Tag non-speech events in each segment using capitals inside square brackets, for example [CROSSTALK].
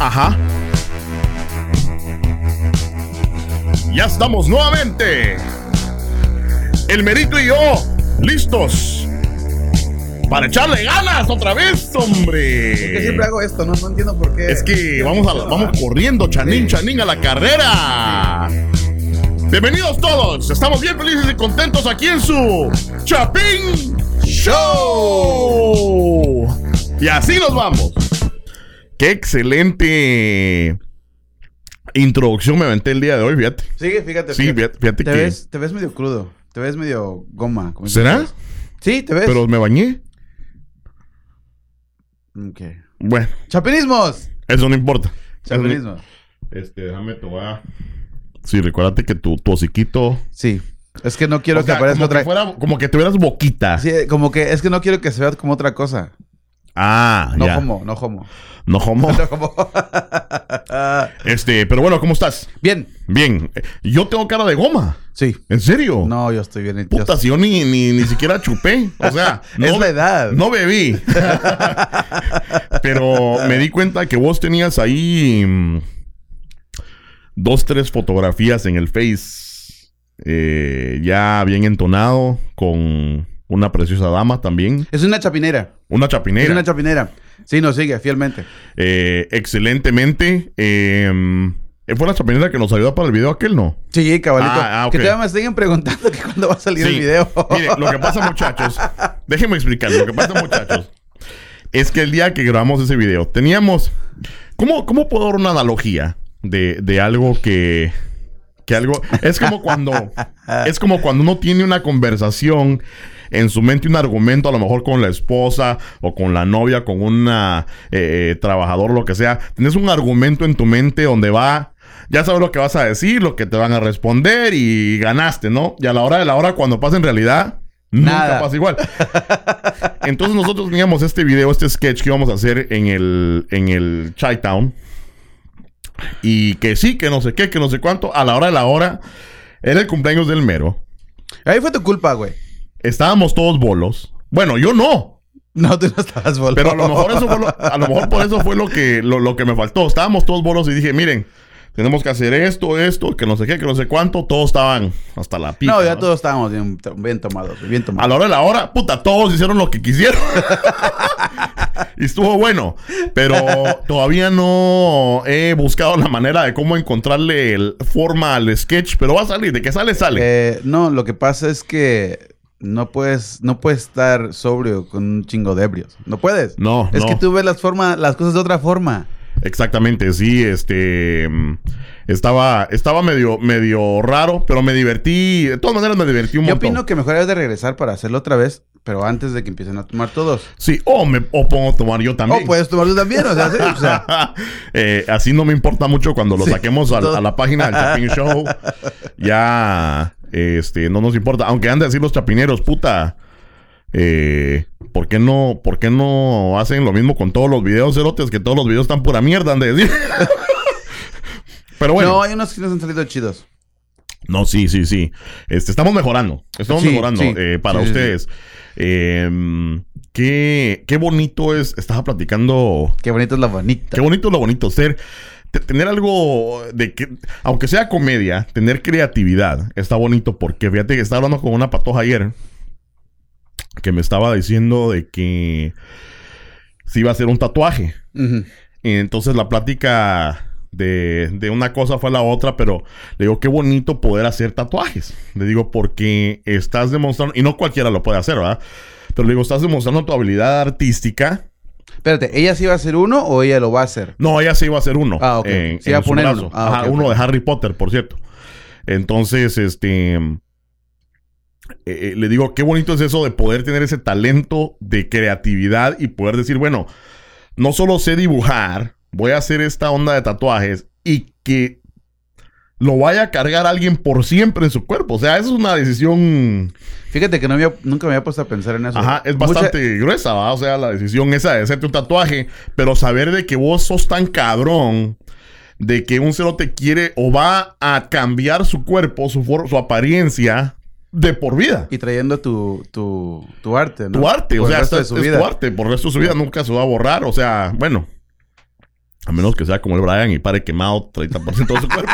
Ajá. Ya estamos nuevamente. El Merito y yo, listos. Para echarle ganas otra vez, hombre. Que siempre hago esto, no, no entiendo por qué. Es que vamos, a, vamos corriendo, chanín, chanín, a la carrera. Bienvenidos todos. Estamos bien felices y contentos aquí en su Chapín Show. Y así nos vamos. Qué excelente introducción me aventé el día de hoy, fíjate. Sigue, fíjate. Sí, fíjate, fíjate te que- Ves, te ves medio crudo. Te ves medio goma. como ¿Será? Sí, te ves. Pero me bañé. Ok. Bueno, Chapinismos. eso no importa. Chapinismos. Este, déjame a- Sí, recuérdate que tu, tu hociquito. Sí. Es que no quiero O sea, que aparezca como otra. que fuera, como que tuvieras boquita. Sí, como que es que no quiero que se vea como otra cosa. Ah, No ya. homo, no homo. No homo. [LAUGHS] No. [LAUGHS] Este, pero bueno, ¿cómo estás? Bien. Bien. Yo tengo cara de goma. Sí. ¿En serio? No, yo estoy bien. Puta, si yo ni, ni, ni siquiera chupé. O sea, [LAUGHS] Es no, la edad. no bebí. Pero me di cuenta que vos tenías ahí mm, dos, tres fotografías en el Face. eh, ya bien entonado, con una preciosa dama también. Es una chapinera. Una Es chapinera. una chapinera. Sí, nos sigue fielmente. Eh, excelentemente. eh, fue la chapinera que nos ayudó para el video aquel, ¿no? Sí, cabalito. Ah, ah. Que todavía me siguen preguntando que cuándo va a salir el video. Mire, lo que pasa, muchachos, [LAUGHS] déjenme explicar. Lo que pasa, muchachos, es que el día que grabamos ese video, teníamos. ¿Cómo, cómo puedo dar una analogía de, de algo que. Que algo. Es como cuando. es como cuando uno tiene una conversación. En su mente un argumento, a lo mejor con la esposa o con la novia, con una eh, trabajador, lo que sea. Tienes un argumento en tu mente donde va ya sabes lo que vas a decir, lo que te van a responder y ganaste, ¿no? Y a la hora de la hora, cuando pasa en realidad, nunca Nada. pasa igual. [LAUGHS] Entonces nosotros teníamos este video, este sketch que íbamos a hacer en el, en el Chai Town. Y que sí, que no sé qué, que no sé cuánto. A la hora de la hora, era el cumpleaños del mero. Ahí fue tu culpa, güey. Estábamos todos bolos. Bueno, yo no. No, tú no estabas volando. Pero a lo mejor eso fue lo, a lo mejor por eso fue lo que, lo, lo que me faltó. Estábamos todos bolos y dije, miren, tenemos que hacer esto, esto, que no sé qué, que no sé cuánto. Todos estaban hasta la pica. No, ya ¿no? todos estábamos bien, bien tomados, bien A tomados. la hora de la hora, puta, todos hicieron lo que quisieron. [LAUGHS] y estuvo bueno. Pero todavía no he buscado la manera de cómo encontrarle el- forma al sketch. Pero va a salir. De que sale, sale. Eh, no, lo que pasa es que no puedes, no puedes estar sobrio con un chingo de ebrios. No puedes. No, Es no. que tú ves las formas, las cosas de otra forma. Exactamente, sí, este mm, estaba, estaba medio, medio raro, pero me divertí, de todas maneras me divertí un Yo montón. opino que mejor es de regresar para hacerlo otra vez, pero antes de que empiecen a tomar todos. Sí, o me o pongo a tomar yo también. O puedes tomar tú también, o sea, sí, o sea, [LAUGHS] Eh, así no me importa mucho cuando lo Sí, saquemos a, la página del [LAUGHS] Show. Ya, este, no nos importa. Aunque han de decir los chapineros, puta. Eh, ¿por qué no, por qué no hacen lo mismo con todos los videos cerotes? Que todos los videos están pura mierda, han de decir. [LAUGHS] Pero bueno. no, hay unos que nos han salido chidos. No, sí, sí, sí. Este, estamos mejorando. Estamos Sí, mejorando sí. eh, para Sí, ustedes. Eh, qué, qué bonito es. Estaba platicando. Qué bonito es la bonita. Qué bonito es lo bonito ser. Te- tener algo de que, aunque sea comedia, tener creatividad está bonito porque fíjate que estaba hablando con una patoja ayer que me estaba diciendo de que se iba a hacer un tatuaje. Y entonces la plática de, de una cosa fue a la otra, pero le digo, qué bonito poder hacer tatuajes. Le digo, porque estás demostrando, y no cualquiera lo puede hacer, ¿verdad? Pero le digo, estás demostrando tu habilidad artística. Espérate, ¿ella sí va a hacer uno o ella lo va a hacer? No, ella se iba a hacer uno. Ah, ok. en- Se iba en a poner. Ah, Ajá, uno de Harry Potter, por cierto. Entonces, este... eh, eh, le digo, qué bonito es eso de poder tener ese talento de creatividad y poder decir, bueno, no solo sé dibujar, voy a hacer esta onda de tatuajes y que lo vaya a cargar alguien por siempre en su cuerpo. O sea, eso es una decisión, Fíjate que no había- nunca me había puesto a pensar en eso. ajá, es Mucha- bastante gruesa, ¿va? O sea, la decisión esa de hacerte un tatuaje, pero saber de que vos sos tan cabrón, de que un cero te quiere o va a cambiar su cuerpo, su, for- su apariencia de por vida. Y trayendo tu, tu, tu arte, ¿no? tu arte, o Por sea, es vida. tu arte, por el resto de su vida nunca se va a borrar, o sea, bueno. A menos que sea como el Brian y pare quemado 30% de su cuerpo.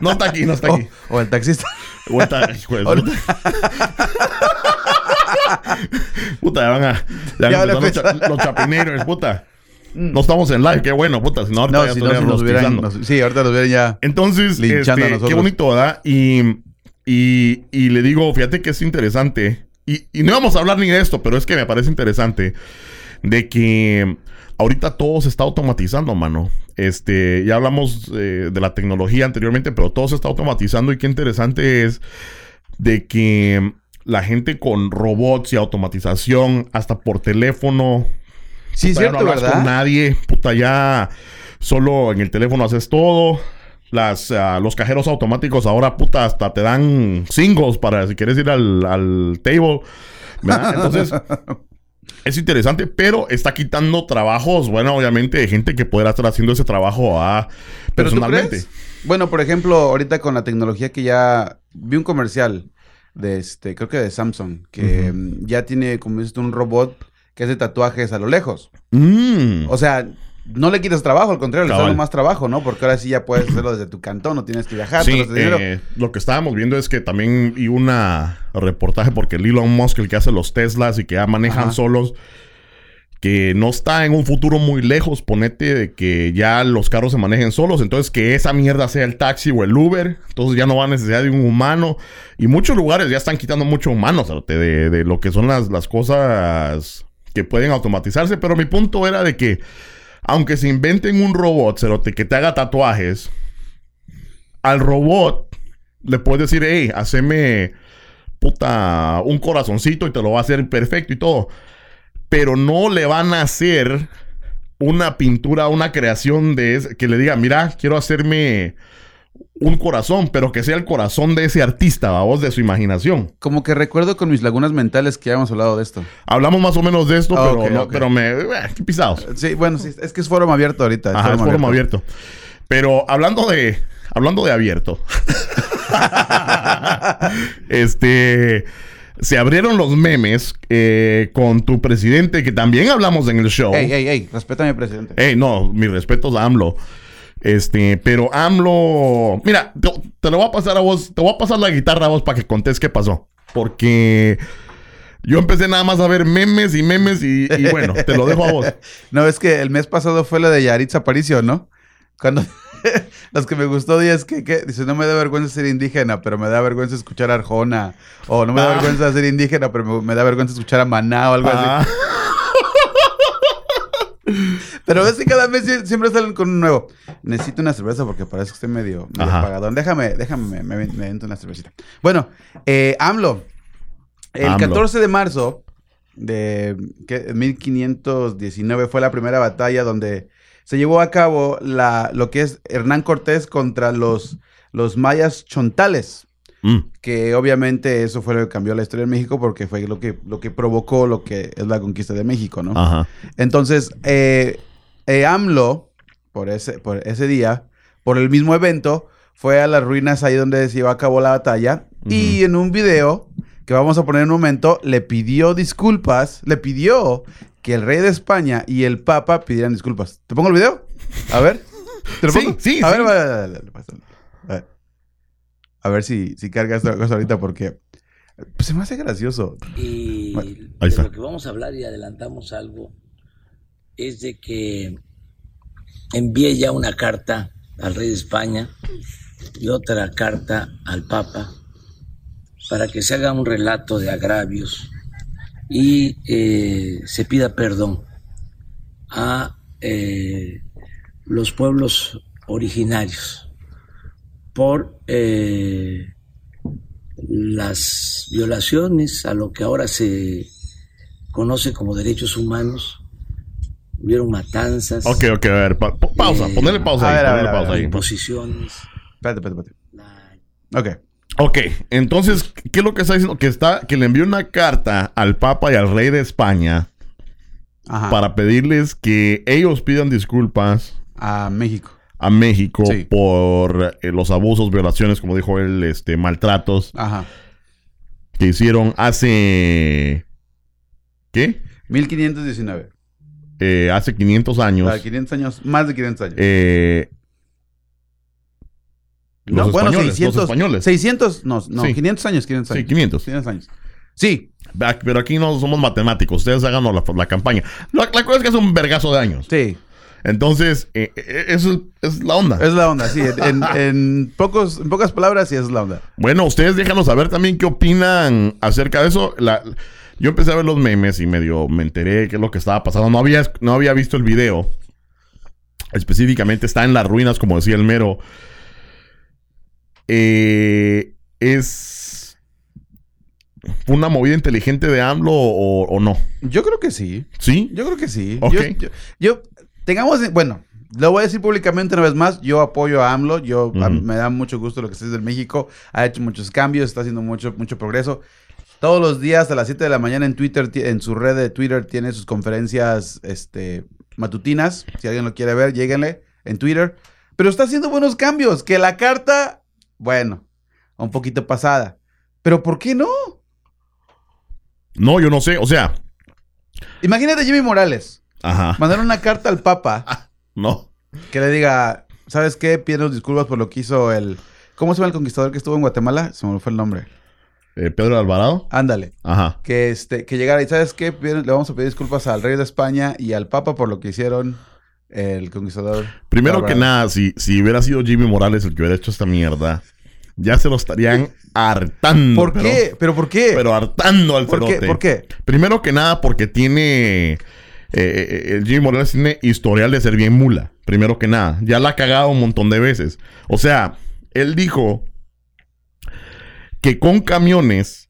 No está aquí, no está aquí. O, o el taxista. O de O- puta. [LAUGHS] Puta, ya van a. Ya Ya van los, cha- los chapineros, puta. No estamos en live, qué bueno, puta. Si no, ahorita No, ya si no, si estaríamos nos hubieran... pisando. nos- sí, ahorita nos hubieran ya... Entonces, Linchando este, a qué bonito, ¿verdad? Y, y, y le digo, fíjate que es interesante. Y, y no vamos a hablar ni de esto, pero es que me parece interesante de que ahorita todo se está automatizando, mano. Este, ya hablamos eh, de la tecnología anteriormente, pero todo se está automatizando y qué interesante es de que la gente con robots y automatización, hasta por teléfono, Sí, Puta, ya cierto, no hablas ¿verdad? con nadie, puta, ya solo en el teléfono haces todo. Las, ah, los cajeros automáticos ahora, puta, hasta te dan singles para si quieres ir al, al table. ¿verdad? [LAUGHS] Entonces, es interesante, pero está quitando trabajos, bueno, obviamente, de gente que pudiera estar haciendo ese trabajo ah, ¿Pero tú personalmente. Bueno, por ejemplo, ahorita con la tecnología que ya... Vi un comercial de este... Creo que de Samsung. Que mm, ya tiene, como dices tú, un robot que hace tatuajes a lo lejos. Mm. O sea... No le quitas trabajo, al contrario, le Cabal. dando más trabajo, ¿no? Porque ahora sí ya puedes hacerlo desde tu cantón, no tienes que viajar. Sí, eh, lo que estábamos viendo es que también vi una reportaje porque el Elon Musk, el que hace los Teslas y que ya manejan Ajá. solos, que no está en un futuro muy lejos, ponete de que ya los carros se manejen solos, entonces que esa mierda sea el taxi o el Uber, entonces ya no va a necesidad de un humano y muchos lugares ya están quitando mucho humanos de, de lo que son las, las cosas que pueden automatizarse, pero mi punto era de que aunque se inventen un robot, cerote, que te haga tatuajes, al robot le puedes decir, hey, haceme puta un corazoncito y te lo va a hacer perfecto y todo. Pero no le van a hacer una pintura, una creación de que le diga, mira, quiero hacerme un corazón, pero que sea el corazón de ese artista, vos, de su imaginación. Como que recuerdo con mis lagunas mentales que ya hemos hablado de esto. Hablamos más o menos de esto, Ah, pero, no- pero me... eh, qué pisados. Sí, bueno, sí, es que es foro abierto ahorita. Ajá, es foro abierto. Pero hablando de. Hablando de abierto. [LAUGHS] este. Se abrieron los memes eh, con tu presidente, que también hablamos en el show. Ey, ey, ey, respeta a mi presidente. Ey, no, mis respetos a AMLO. Este, pero AMLO. Mira, te, te lo voy a pasar a vos. Te voy a pasar la guitarra a vos para que contés qué pasó. Porque yo empecé nada más a ver memes y memes y, y bueno, te lo dejo a vos. [LAUGHS] No, es que el mes pasado fue lo de Yaritza Aparicio, ¿no? Cuando [LAUGHS] los que me gustó días que, que dice, no me da vergüenza ser indígena, pero me da vergüenza escuchar a Arjona. O no me da Ah. vergüenza ser indígena, pero me, me da vergüenza escuchar a Maná o algo Ah, así. [LAUGHS] Pero ves que cada mes sie- siempre salen con un nuevo. Necesito una cerveza porque parece que estoy medio, medio apagadón. Déjame, déjame, me, me, una cervecita. Bueno, eh, AMLO. El AMLO. 14 de marzo de ¿qué? 1519 fue la primera batalla donde se llevó a cabo la, lo que es Hernán Cortés contra los, los mayas chontales. mm, Que obviamente eso fue lo que cambió la historia de México porque fue lo que, lo que provocó lo que es la conquista de México, ¿no? Ajá. Entonces, eh, eh, AMLO, por ese, por ese día, por el mismo evento, fue a las ruinas ahí donde se llevó a cabo la batalla. Y en un video que vamos a poner en un momento, le pidió disculpas, le pidió que el rey de España y el papa pidieran disculpas. ¿Te pongo el video? A ver. ¿Te lo pongo? sí, A sí. ver, vale. A ver. A ver si, si carga esta cosa ahorita porque pues, se me hace gracioso. Y Bueno, de lo que vamos a hablar y adelantamos algo es de que envié ya una carta al rey de España y otra carta al Papa para que se haga un relato de agravios y eh, se pida perdón a eh, los pueblos originarios por eh, las violaciones a lo que ahora se conoce como derechos humanos. Hubieron matanzas. Ok, ok, a ver, pa- pa- pausa, Eh, ponerle pausa a ahí, ver, a ver, a pausa ahí. imposiciones. Espérate, espérate, la- espérate. Ok. Ok, entonces, ¿qué es lo que está diciendo? Que está, que le envió una carta al Papa y al Rey de España Ajá. para pedirles que ellos pidan disculpas A México. a México Sí. por eh, los abusos, violaciones, como dijo él, este, maltratos Ajá. que hicieron hace ¿qué? 1519. Eh, hace 500 años. Ah, 500 años, más de 500 años. eh, no, los bueno, españoles, 600. los españoles. 600, no, no, Sí. 500 años, 500 Sí, años. 500. 500 años. Sí, Pero aquí no somos matemáticos. Ustedes hagan la, la campaña. La, la cosa es que es un vergazo de años. sí. Entonces, eh, eh, eso es la onda. Es la onda, sí. En, en pocos, en pocas palabras, sí es la onda. Bueno, ustedes déjanos saber también qué opinan acerca de eso. La- yo empecé a ver los memes y medio me enteré qué es lo que estaba pasando. No había, no había visto el video. Específicamente está en las ruinas, como decía el mero. Eh, es una movida inteligente de AMLO o, o no. Yo creo que sí. ¿Sí? Yo creo que sí. Ok. Yo, yo- yo- tengamos, bueno, lo voy a decir públicamente una vez más. Yo apoyo a AMLO. Yo a- me da mucho gusto lo que está haciendo en México. Ha hecho muchos cambios, está haciendo mucho, mucho progreso. Todos los días a las 7 de la mañana en Twitter, en su red de Twitter, tiene sus conferencias este, matutinas. Si alguien lo quiere ver, lléguenle en Twitter. Pero está haciendo buenos cambios. Que la carta, bueno, un poquito pasada. Pero ¿por qué no? No, yo no sé. O sea, Imagínate a Jimmy Morales. ajá. Mandar una carta al Papa. [LAUGHS] No. que le diga, ¿sabes qué? Pido disculpas por lo que hizo el... ¿Cómo se llama el conquistador que estuvo en Guatemala? Se me fue el nombre. Eh, Pedro Alvarado. Ándale. Ajá. Que, este, que llegara y ¿sabes qué? Le vamos a pedir disculpas al rey de España y al Papa por lo que hicieron el conquistador. Primero que nada, si, si hubiera sido Jimmy Morales el que hubiera hecho esta mierda, ya se lo estarían hartando. ¿Por pero- qué? ¿Pero por qué? Pero hartando al ¿Por qué? ¿Por qué? Primero que nada, porque tiene. eh, eh, el Jimmy Morales tiene historial de ser bien mula. Primero que nada. Ya la ha cagado un montón de veces. O sea, él dijo que con camiones.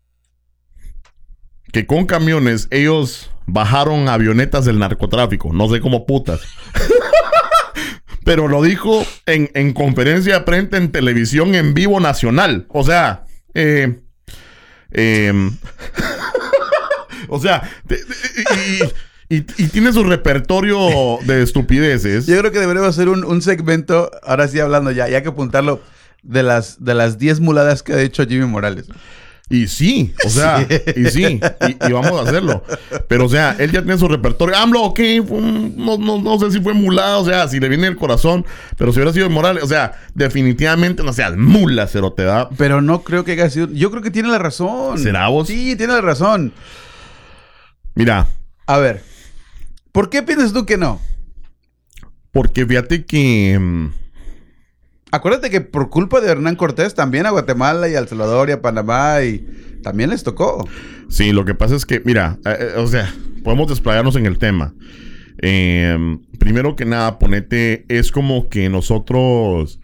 Que con camiones ellos bajaron avionetas del narcotráfico. No sé cómo putas. [LAUGHS] Pero lo dijo en, en conferencia de prensa en televisión en vivo nacional. O sea, eh, em, [LAUGHS] o sea, y tiene su repertorio de estupideces. Yo creo que deberíamos hacer un, un segmento, ahora sí hablando ya, ya que apuntarlo, de las, de las 10 muladas que ha hecho Jimmy Morales. Y sí, o sea, Sí. y sí, y, y vamos a hacerlo. Pero, o sea, él ya tiene su repertorio. AMLO, ok, fue un- no, no, no sé si fue mulada, o sea, si le viene el corazón, pero si hubiera sido Morales, o sea, definitivamente no seas mula, cero te da. Pero no creo que haya sido... Yo creo que tiene la razón. ¿Será vos? Sí, tiene la razón. Mira, A ver, ¿por qué piensas tú que no? porque fíjate que. Acuérdate que por culpa de Hernán Cortés también a Guatemala y a El Salvador y a Panamá y también les tocó. Sí, lo que pasa es que, mira, eh, eh, o sea, podemos desplayarnos en el tema. Eh, primero que nada, ponete, es como que nosotros,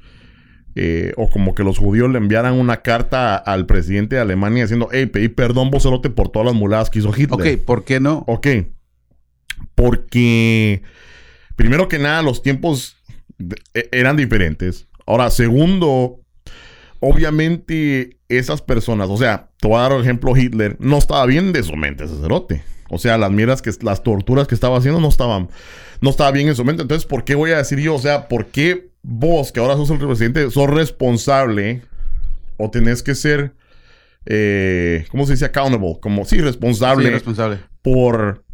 eh, o como que los judíos le enviaran una carta al presidente de Alemania diciendo, hey, pedí perdón, vocerote, por todas las muladas que hizo Hitler. Ok, ¿por qué no? Ok. Porque, primero que nada, los tiempos e- eran diferentes. Ahora, segundo, obviamente esas personas, o sea, te voy a dar un ejemplo, Hitler no estaba bien de su mente, ese cerote. O sea, las mierdas que, las torturas que estaba haciendo no estaban, no estaba bien en su mente. Entonces, ¿por qué voy a decir yo? O sea, ¿por qué vos, que ahora sos el presidente, sos responsable o tenés que ser, eh, ¿cómo se dice? Accountable. Como, sí, responsable Sí, responsable. por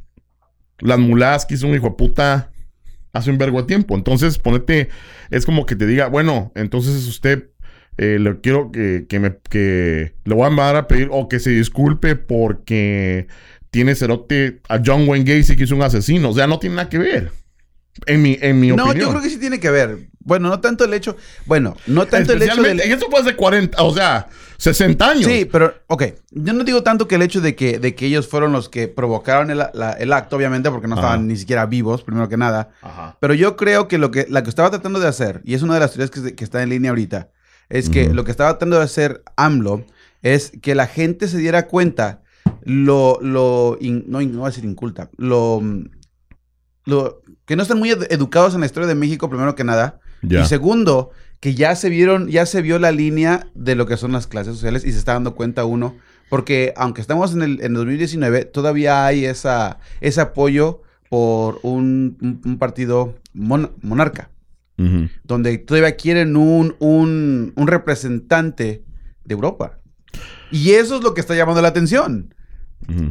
las muladas que hizo un hijo de puta hace un vergo de tiempo. Entonces, ponete, es como que te diga, bueno, entonces usted eh, le quiero que, que me que le voy a mandar a pedir o que se disculpe porque tiene cerote a John Wayne Gacy que es un asesino. O sea, no tiene nada que ver. En mi, en mi No, opinión. yo creo que sí tiene que ver. Bueno, no tanto el hecho. Bueno, no tanto el hecho del. Y eso fue hace 40, o sea, 60 años. Sí, pero, ok. Yo no digo tanto que el hecho de que, de que ellos fueron los que provocaron el, la- el acto, obviamente, porque no Ajá. estaban ni siquiera vivos, primero que nada. Ajá. Pero yo creo que lo que, la que estaba tratando de hacer, y es una de las teorías que, está en línea ahorita, es que lo que estaba tratando de hacer AMLO es que la gente se diera cuenta lo, lo, in- no, no voy a decir inculta, lo, lo, que no están muy ed- educados en la historia de México, primero que nada. Y segundo, que ya se vieron, ya se vio la línea de lo que son las clases sociales y se está dando cuenta uno, porque aunque estamos en el en 2019, todavía hay esa, ese apoyo por un, un- un partido mon- monarca, donde todavía quieren un, un, un representante de Europa. Y eso es lo que está llamando la atención.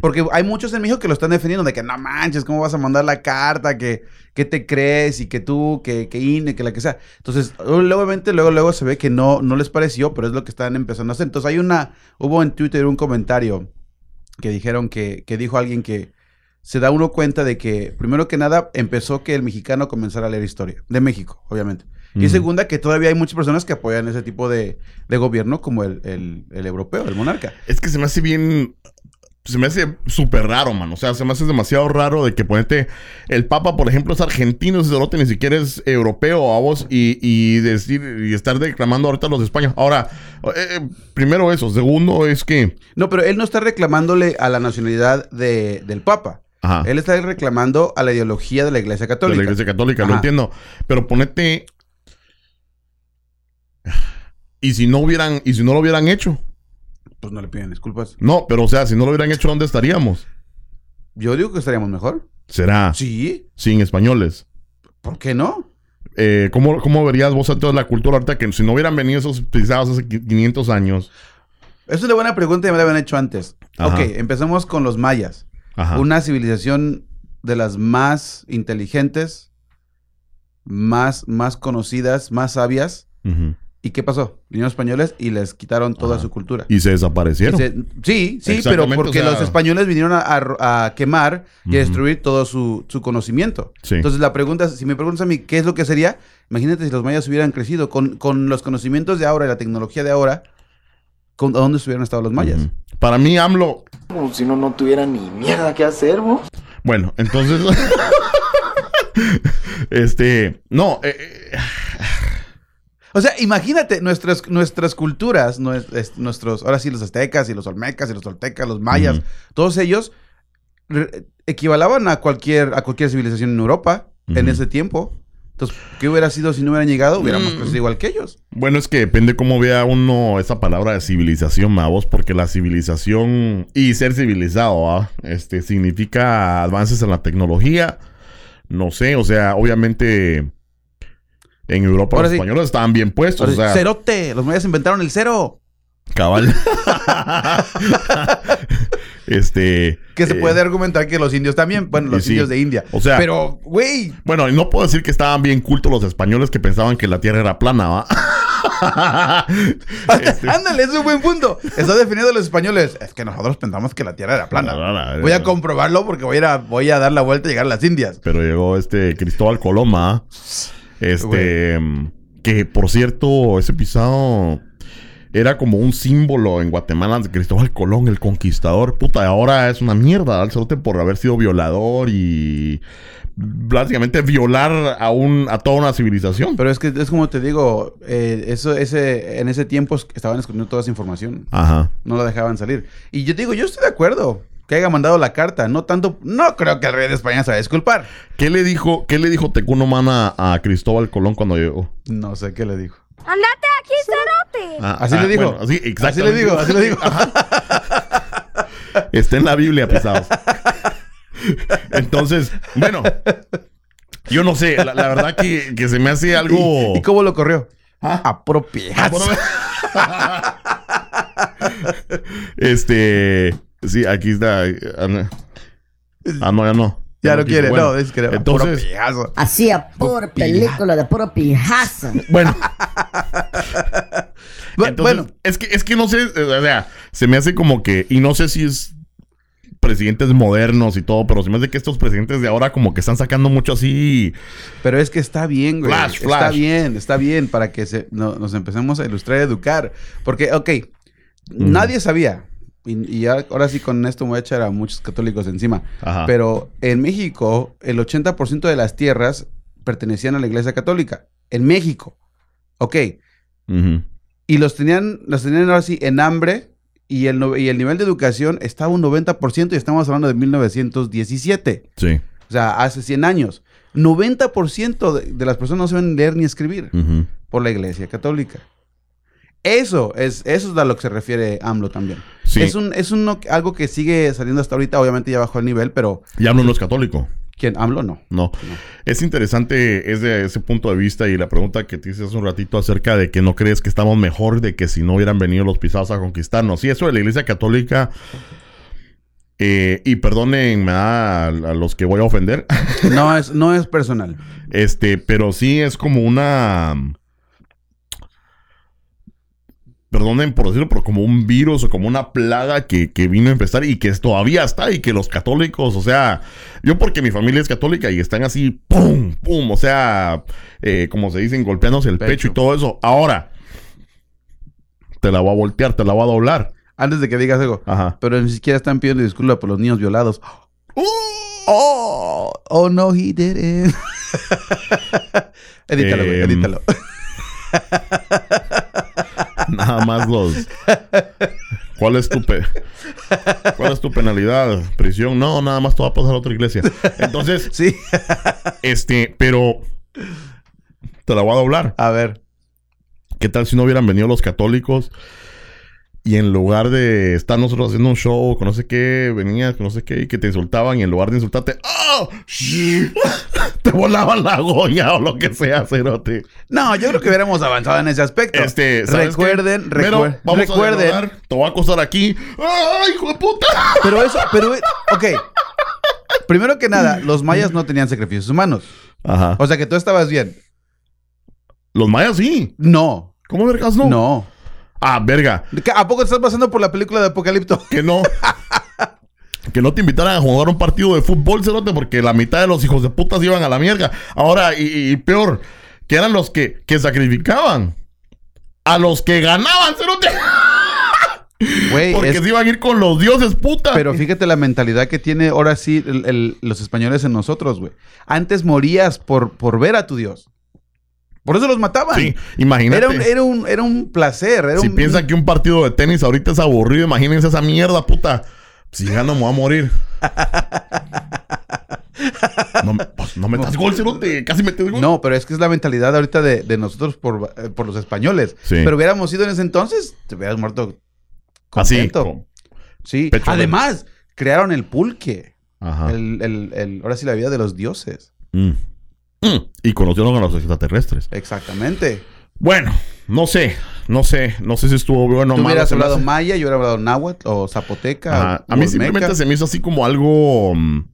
Porque hay muchos en México que lo están defendiendo de que no manches, ¿cómo vas a mandar la carta? Que, que te crees y que tú, que, que INE, que la que sea. Entonces, obviamente, luego, luego se ve que no, no les pareció, pero es lo que están empezando a hacer. Entonces, hay una, hubo en Twitter un comentario que dijeron que, que dijo alguien que se da uno cuenta de que, primero que nada, empezó que el mexicano comenzara a leer historia, de México, obviamente. Y segunda, que todavía hay muchas personas que apoyan ese tipo de, de gobierno como el, el- el europeo, el monarca. Es que se me hace bien. Se me hace súper raro, man. O sea, se me hace demasiado raro de que ponete. El Papa, por ejemplo, es argentino, ese ni siquiera es europeo a vos. Y, y decir y estar declamando ahorita los de España. Ahora, eh, eh, primero eso. Segundo es que. No, pero él no está reclamándole a la nacionalidad de- del Papa. Ajá. Él está reclamando a la ideología de la Iglesia Ah. de Católica. la Iglesia Católica, lo entiendo. Pero ponete. Y si no hubieran, y si no lo hubieran hecho. Pues no le piden disculpas. No, pero o sea, si no lo hubieran hecho, ¿dónde estaríamos? Yo digo que estaríamos mejor. Será Sí, sin españoles. ¿por qué no? Eh, ¿cómo, ¿Cómo verías vos entonces la cultura ahorita que si no hubieran venido esos pisados hace qui- 500 años? Es una buena pregunta y me la habían hecho antes. Ajá. Ok, empezamos con los mayas. Ajá. Una civilización de las más inteligentes, más, más conocidas, más sabias. Ujú. ¿Y qué pasó? Vinieron españoles y les quitaron toda Ajá. su cultura. Y se desaparecieron. Se- sí, sí, pero porque o sea- los españoles vinieron a, a- a quemar y Ujú. a destruir todo su, su conocimiento. Sí. Entonces la pregunta, es, si me preguntas a mí qué es lo que sería, imagínate si los mayas hubieran crecido con, con los conocimientos de ahora y la tecnología de ahora, ¿con, ¿a dónde hubieran estado los mayas? Ujú. Para mí, AMLO. Como si no, no tuviera ni mierda que hacer, vos. Bueno, entonces. [LAUGHS] este. No, eh, eh, O sea, imagínate nuestras, nuestras culturas, nues- es- nuestros, ahora sí los aztecas y los olmecas y los toltecas, los mayas, todos ellos equivalaban a cualquier, a cualquier civilización en Europa en ese tiempo. Entonces, ¿qué hubiera sido si no hubieran llegado? Hubiéramos Mm. crecido igual que ellos. Bueno, es que depende cómo vea uno esa palabra de civilización, vos, porque la civilización y ser civilizado, este, significa avances en la tecnología. No sé, o sea, obviamente en Europa Ahora los sí. españoles estaban bien puestos, Ahora o sí, sea, cerote, los mayas inventaron el cero. cabal. [LAUGHS] este. Que se eh, puede argumentar que los indios también, bueno, los sí. indios de India. O sea- pero, güey, Bueno, y no puedo decir que estaban bien cultos los españoles que pensaban que la Tierra era plana, ¿va? [LAUGHS] Este, ándale, es un buen punto. Está definiendo a los españoles. Es que nosotros pensamos que la tierra era plana. Plana, Voy a comprobarlo porque voy a, ir a- voy a dar la vuelta y llegar a las Indias. Pero llegó este Cristóbal Colón, ¿ah? Este. Que por cierto, ese pisado era como un símbolo en Guatemala de Cristóbal Colón, el conquistador. Puta, ahora es una mierda, al cerote por haber sido violador y. Básicamente violar a un a toda una civilización. Pero es que es como te digo, eh, eso, ese, en ese tiempo es- estaban escondiendo toda esa información. Ajá. No la dejaban salir. Y yo digo, yo estoy de acuerdo que haya mandado la carta. No tanto, no creo que el rey de España se vaya a disculpar. ¿Qué le dijo, qué le dijo Tecuno Mana a Cristóbal Colón cuando llegó? No sé qué le dijo. ¡Andate aquí, cerote! Ah, Así ah, le dijo. bueno, así, Así le digo, así le digo. Está en la Biblia, pisados. Entonces, bueno, yo no sé, la, la verdad que, que se me hace algo. ¿Y, y cómo lo corrió? Ah. Apropiazo. [LAUGHS] este, sí, aquí está. Ah, no, Ah, no, ya no. Ya no quiere, Bueno, no, es que entonces, apropiazo. Hacía pura película de puro pijazo. bueno, [LAUGHS] Bu- entonces, bueno, es que, es que no sé, eh, o sea, se me hace como que, y no sé si es presidentes modernos y todo, pero se me hace que estos presidentes de ahora como que están sacando mucho así. pero es que está bien, güey. Flash, Está flash. bien, está bien para que se, no- nos empecemos a ilustrar y educar. Porque, ok, nadie sabía. Y, y ya- ahora sí con esto me voy a echar a muchos católicos encima. Ajá. Pero en México, el 80% de las tierras pertenecían a la iglesia católica. En México. Ok. Y los tenían, los tenían ahora sí en hambre. Y el, y el nivel de educación estaba un 90% y estamos hablando de 1917. Sí. O sea, hace 100 años. 90% de, de las personas no saben leer ni escribir por la iglesia católica. Eso es, eso es a lo que se refiere AMLO también. Sí. Es, un, es un, algo que sigue saliendo hasta ahorita, obviamente ya bajó el nivel, pero Y AMLO no es católico. ¿quién? AMLO no. No. Es interesante ese, ese punto de vista y la pregunta que te hice hace un ratito acerca de que no crees que estamos mejor de que si no hubieran venido los pisados a conquistarnos. Y eso de la iglesia católica Eh, y perdonen a, a los que voy a ofender. No [LAUGHS] es, no es personal. Este, pero sí es como una. Perdonen por decirlo, pero como un virus o como una plaga que, que vino a empezar y que todavía está y que los católicos, o sea, yo porque mi familia es católica y están así, pum, pum, o sea, eh, como se dicen, golpeándose el pecho. Pecho. y todo eso. Ahora, te la voy a voltear, te la voy a doblar. Antes de que digas algo. Ajá. Pero ni siquiera están pidiendo disculpas por los niños violados. Oh, oh no, he didn't. [LAUGHS] edítalo, güey, Em, edítalo. [LAUGHS] Nada más los. ¿Cuál es tu pe- ¿Cuál es tu penalidad? Prisión. No, nada más te va a pasar a otra iglesia. Entonces, Sí, este, pero te la voy a doblar. a ver. ¿Qué tal si no hubieran venido los católicos? Y en lugar de estar nosotros haciendo un show, con no sé qué, venías con no sé qué, y que te insultaban, y en lugar de insultarte, ¡ah! [LAUGHS] te volaban la goya o lo que sea, cerote. No, yo creo que hubiéramos avanzado en ese aspecto. Este, ¿sabes recuerden, qué? Pero recuer- vamos recuerden. a te voy a acosar aquí. ¡Ay, hijo de puta! Pero eso, pero, [LAUGHS] ok. Primero que nada, los mayas no tenían sacrificios humanos. Ajá. O sea que tú estabas bien. Los mayas sí. No, ¿Cómo vergas no? no. Ah, verga. ¿Qué- ¿A poco te estás pasando por la película de Apocalipto? Que no. que no te invitaran a jugar un partido de fútbol, cerote, porque la mitad de los hijos de putas iban a la mierda. Ahora, y, peor, que eran los que, que sacrificaban a los que ganaban, cerote. [LAUGHS] Porque es- se iban a ir con los dioses, puta. pero fíjate la mentalidad que tiene ahora sí el- el- los españoles en nosotros, güey. Antes morías por, por ver a tu Dios. Por eso los mataban. Sí, imagínate. Era un, era un, era un placer. Era si un- piensan que un partido de tenis ahorita es aburrido, imagínense esa mierda, puta. Si ya no me voy a morir. [LAUGHS] no, pues, no metas gol, cerote. Casi metes gol. No, pero es que es la mentalidad ahorita de, de nosotros por, eh, por los españoles. Sí. Pero hubiéramos ido en ese entonces, te hubieras muerto Así. contento. con- Sí. Pecho Además, crearon el pulque. Ajá. El, el- el- ahora sí, la vida de los dioses. Mm. Mm. Y conocieron a los extraterrestres. Exactamente. Bueno, no sé. No sé. No sé si estuvo bueno o malo. hubieras hablado hace- maya, yo hubiera hablado náhuatl o zapoteca. Ajá. A mí simplemente se me hizo así como algo. mm,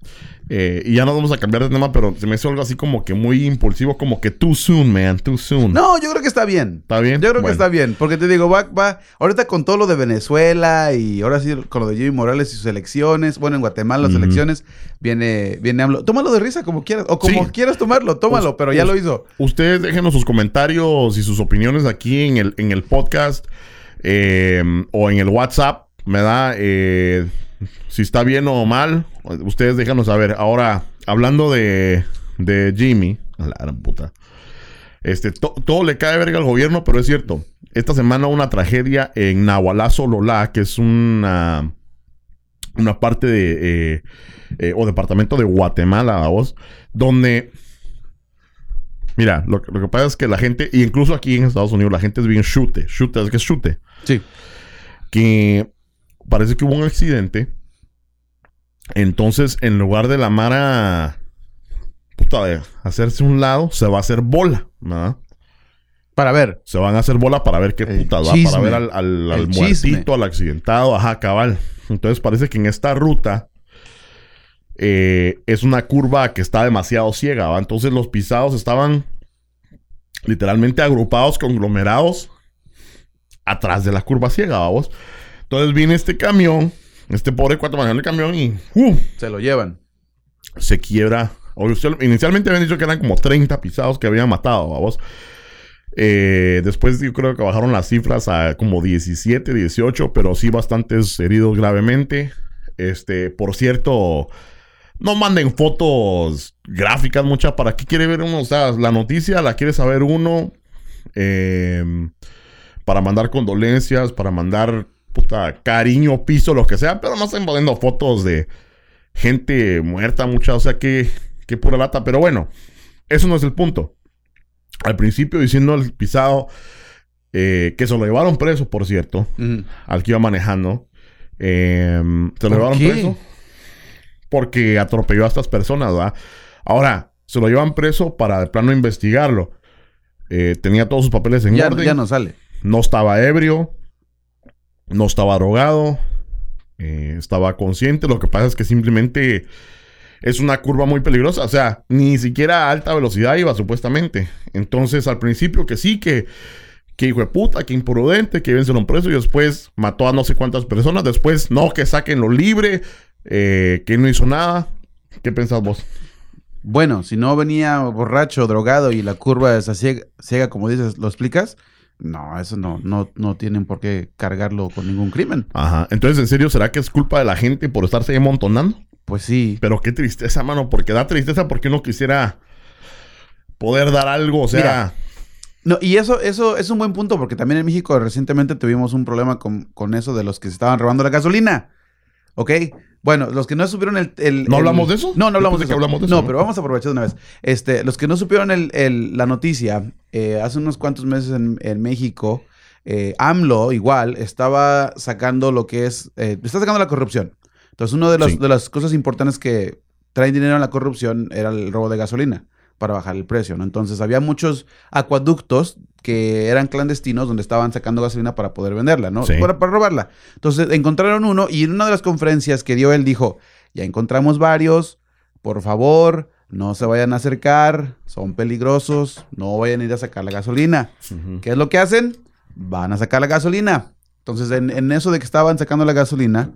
eh, y ya no vamos a cambiar de tema, pero se me hizo algo así como que muy impulsivo, como que too soon, man. Too soon. No, yo creo que está bien. ¿Está bien? Yo creo Bueno. que está bien, porque te digo, va, va, ahorita con todo lo de Venezuela y ahora sí con lo de Jimmy Morales y sus elecciones, bueno, en Guatemala las elecciones, viene, viene AMLO. Tómalo de risa como quieras, o como Sí. quieras tomarlo, tómalo, pero ya lo hizo. Ustedes déjenos sus comentarios y sus opiniones aquí en el, en el podcast eh, o en el WhatsApp, ¿verdad? Eh, si está bien o mal, ustedes déjanos saber. Ahora, hablando de, de Jimmy, a la gran puta. Este, to- todo le cae verga al gobierno, pero es cierto. Esta semana una tragedia en Nahualazo Lolá, que es una, una parte de, eh, eh, o departamento de Guatemala, vos, donde Mira, lo, lo que pasa es que la gente, y incluso aquí en Estados Unidos, la gente es bien chute. Chute, es que es chute. Sí. Que parece que hubo un accidente. Entonces, en lugar de la Mara puta, de hacerse un lado, se va a hacer bola, ¿verdad? Para ver. Se van a hacer bola para ver qué puta va, para ver al, al, muertito, chisme. al accidentado, ajá, cabal. Entonces parece que en esta ruta eh, es una curva que está demasiado ciega, ¿va? Entonces los pisados estaban literalmente agrupados, conglomerados atrás de la curva ciega, vamos. Entonces viene este camión, este pobre cuatro manejando el camión y ¡uh! Se lo llevan. se quiebra. O inicialmente habían dicho que eran como 30 pisados que habían matado, vamos. Eh, después yo creo que bajaron las cifras a como 17, 18, pero sí bastantes heridos gravemente. Este, por cierto, no manden fotos gráficas, mucha. ¿Para qué quiere ver uno? O sea, la noticia la quiere saber uno. eh, para mandar condolencias, para mandar puta cariño, piso, lo que sea, pero no estén poniendo fotos de gente muerta, mucha. O sea, que, que pura lata. Pero bueno, eso no es el punto. Al principio diciendo al pisado eh, que se lo llevaron preso, por cierto, al que iba manejando. Eh, se lo ¿Por llevaron qué? preso porque atropelló a estas personas, ¿verdad? Ahora, se lo llevan preso para de plano investigarlo. Eh, tenía todos sus papeles en Ya, orden. ya no sale. No estaba ebrio. No estaba drogado. eh, estaba consciente. Lo que pasa es que simplemente es una curva muy peligrosa. O sea, ni siquiera a alta velocidad iba supuestamente. Entonces, al principio que sí, que, que hijo de puta, que imprudente, que vence un preso y después mató a no sé cuántas personas. Después, no, que saquenlo libre, eh, que no hizo nada. ¿Qué pensás vos? Bueno, si no venía borracho, drogado y la curva es así ciega, como dices, ¿lo explicas? No, eso no, no, no tienen por qué cargarlo con ningún crimen. Ajá. Entonces, ¿en serio será que es culpa de la gente por estarse amontonando? Pues sí. Pero qué tristeza, mano, porque da tristeza porque uno quisiera poder dar algo, o sea... Mira, No, y eso, eso es un buen punto, porque también en México recientemente tuvimos un problema con, con eso de los que se estaban robando la gasolina. ¿Ok? Bueno, los que no supieron el... el- ¿No el- hablamos de eso? No, no hablamos de eso. hablamos de no, eso, ¿no? pero vamos a aprovechar de una vez. Este, los que no supieron el, el- la noticia, eh, hace unos cuantos meses en, en México, eh, AMLO igual estaba sacando lo que es... eh, está sacando la corrupción. Entonces, una de, los- Sí. de las cosas importantes que traen dinero en la corrupción era el robo de gasolina para bajar el precio, ¿no? Entonces había muchos acueductos que eran clandestinos donde estaban sacando gasolina para poder venderla, ¿no? Sí. Para, para robarla. Entonces encontraron uno y en una de las conferencias que dio él dijo, ya encontramos varios, por favor, no se vayan a acercar, son peligrosos, no vayan a ir a sacar la gasolina. ¿Qué es lo que hacen? Van a sacar la gasolina. Entonces, en, en eso de que estaban sacando la gasolina,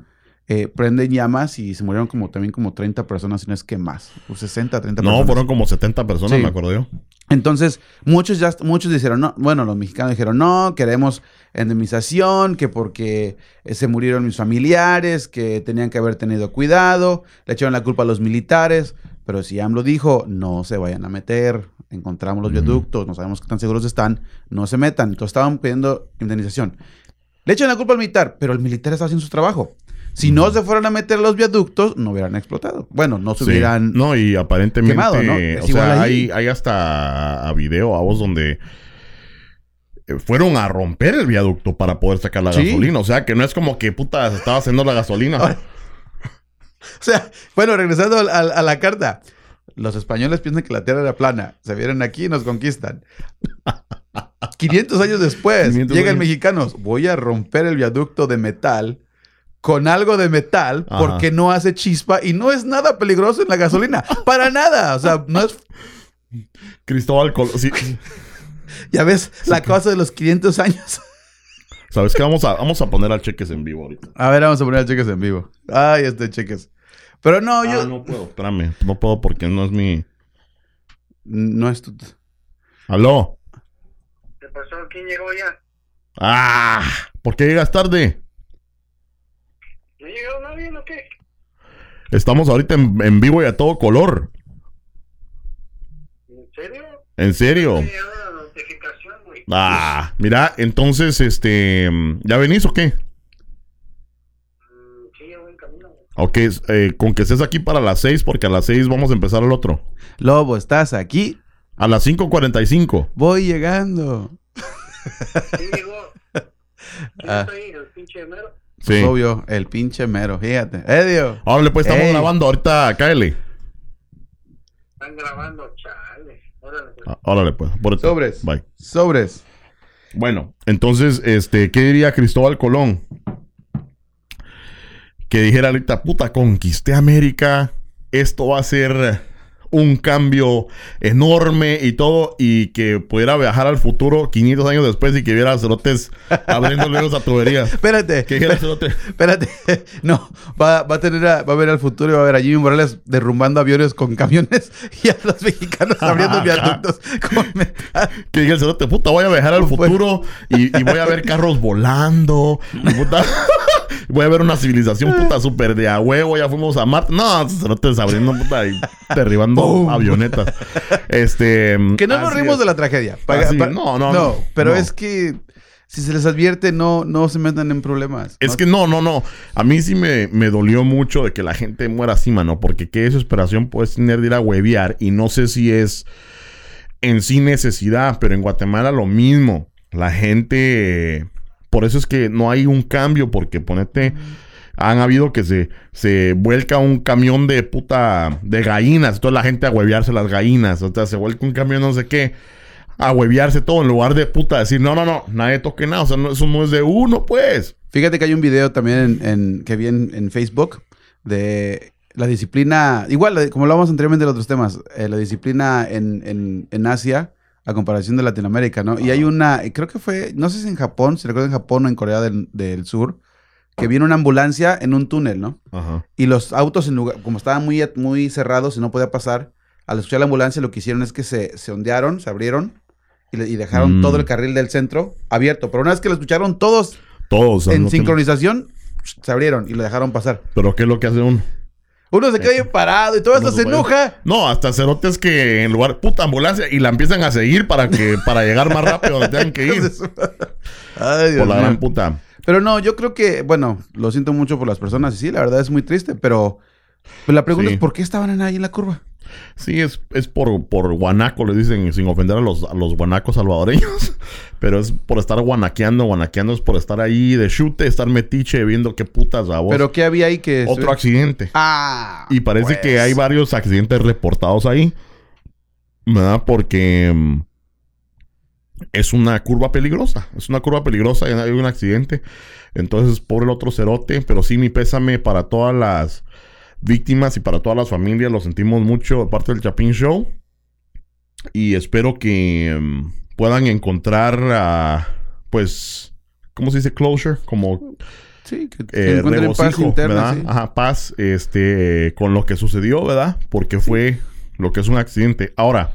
eh, prenden llamas y se murieron como también como 30 personas, si no es que más. O 60, 30 No, personas. fueron como 70 personas, Sí. me acuerdo yo. Entonces, muchos ya, muchos dijeron, no, bueno, los mexicanos dijeron, no, queremos indemnización, que porque eh, se murieron mis familiares, que tenían que haber tenido cuidado, le echaron la culpa a los militares, pero si AMLO dijo, no se vayan a meter, encontramos los viaductos, no sabemos qué tan seguros están, no se metan. Entonces estaban pidiendo indemnización. Le echan la culpa al militar, pero el militar está haciendo su trabajo. Si no se fueran a meter los viaductos, no hubieran explotado. Bueno, no se Sí. hubieran... No, y aparentemente, quemado, ¿no? O sea, hay, hay hasta a video, a vos, donde eh, fueron a romper el viaducto para poder sacar la Sí. gasolina. O sea, que no es como que puta se estaba haciendo la gasolina. Ahora- [LAUGHS] O sea, bueno, regresando a, la carta. Los españoles piensan que la Tierra era plana. Se vienen aquí y nos conquistan. [LAUGHS] 500 años después, 500 llegan años. mexicanos. Voy a romper el viaducto de metal con algo de metal Ajá. porque no hace chispa y no es nada peligroso en la gasolina. [LAUGHS] Para nada. O sea, no es... Cristóbal Colón. sí. [LAUGHS] Ya ves la cosa de los 500 años. [LAUGHS] ¿Sabes qué? Vamos a, vamos a poner al cheques en vivo ahorita. A ver, vamos a poner cheques en vivo. Ay, este cheques. Pero no, yo... Ah, no puedo. Espérame. No puedo porque no es mi... no es tu... ¿Aló? ¿Qué pasó? ¿Quién llegó ya? ¡Ah! ¿Por qué llegas tarde? ¿No llegó nadie o qué? Estamos ahorita en, en vivo y a todo color. ¿En serio? ¿En serio? La notificación, güey. Ah, mira, entonces, este... ¿Ya venís o qué? Mm, sí, ya voy en camino. güey. Ok, eh, con que estés aquí para las 6 porque a las 6 vamos a empezar el otro. Lobo, ¿estás aquí? A las 5.45. Voy llegando. ¿Quién llegó? [LAUGHS] ¿Quién Ah. está ahí? ¿El pinche mero? Sí. Obvio, el pinche mero, fíjate. Edio. Ahora pues estamos Ey. grabando ahorita, cáele. Están grabando, chale. Órale, pues. Ah, Órale pues. por. Sobres. Bye. Sobres. Bueno, entonces, este, ¿qué diría Cristóbal Colón? Que dijera ahorita, puta, conquisté América, esto va a ser un cambio enorme y todo, y que pudiera viajar al futuro 500 años después y que viera a cerotes [LAUGHS] abriendo luego a tuberías. Espérate. Que dijera cerote, Espérate. [LAUGHS] No, va, va a tener a, va a ver al futuro y va a ver a Jimmy Morales derrumbando aviones con camiones [LAUGHS] y a los mexicanos abriendo viaductos con metal. que diga el cerote, puta, voy a viajar al futuro y, y voy a ver carros volando, y puta, voy a ver una civilización puta súper de a huevo, ya fuimos a Marte. No, cerotes abriendo puta y derribando Boom. avionetas. [LAUGHS] Este. Que no nos rimos es. de la tragedia. Así, no, no, no. pero No. es que si se les advierte, no, no se metan en problemas. Es No- que no, no, no. A mí sí me, me dolió mucho de que la gente muera así, mano. Porque qué desesperación puedes tener de ir a huevear. Y no sé si es en sí necesidad, pero en Guatemala lo mismo. La gente. Por eso es que no hay un cambio, porque ponete. Han habido que se, se vuelca un camión de puta. de gallinas. Toda la gente a huevearse las gallinas. O sea, se vuelca un camión no sé qué. a hueviarse todo en lugar de puta decir, no, no, no, nadie toque nada. O sea, no- eso no es de uno, pues. Fíjate que hay un video también en, en- que vi en, en Facebook de la disciplina, igual eh, como lo hablamos anteriormente de otros temas, eh, la disciplina en, en- en Asia a comparación de Latinoamérica, ¿no? Y hay una, creo que fue, no sé si en Japón, si recuerdo en Japón o en Corea del, del Sur, que viene una ambulancia en un túnel, ¿no? Ajá. Y los autos, en lugar- como estaban muy, muy cerrados y no podía pasar, al escuchar la ambulancia lo que hicieron es que se, se ondearon, se abrieron y, dejaron Mm. todo el carril del centro abierto. Pero una vez que lo escucharon todos Todos. en sincronización, se abrieron y lo dejaron pasar. Pero ¿qué es lo que hace uno? Uno se queda bien parado y todo Uno se enoja. No, hasta cerotes que en lugar, puta ambulancia, y la empiezan a seguir para que, para llegar más rápido donde tengan que [LAUGHS] ir. Ay, Dios Por la gran puta. Pero no, yo creo que, bueno, lo siento mucho por las personas y sí, la verdad es muy triste, pero pues, la pregunta Sí. es ¿por qué estaban ahí en la curva? Sí, es, es por, por guanaco, le dicen, sin ofender a los, a los guanacos salvadoreños. [LAUGHS] Pero es por estar guanaqueando, guanaqueando es por estar ahí de chute, estar metiche, viendo qué putas a vos. Pero ¿qué había ahí que... Otro accidente. Ah. Y parece pues. que hay varios accidentes reportados ahí. ¿Verdad? Porque mm, es una curva peligrosa. Es una curva peligrosa y hay un accidente. Entonces, pobre el otro cerote. Pero sí, mi pésame para todas las víctimas y para todas las familias. Lo sentimos mucho de parte del Chapin Show. Y espero que mm, puedan encontrar, pues, ¿cómo se dice? Closure. Como Sí, que, que eh, encuentren paz interna, ¿verdad? sí. Ajá, paz, este, con lo que sucedió, ¿verdad? Porque fue lo que es un accidente. Ahora,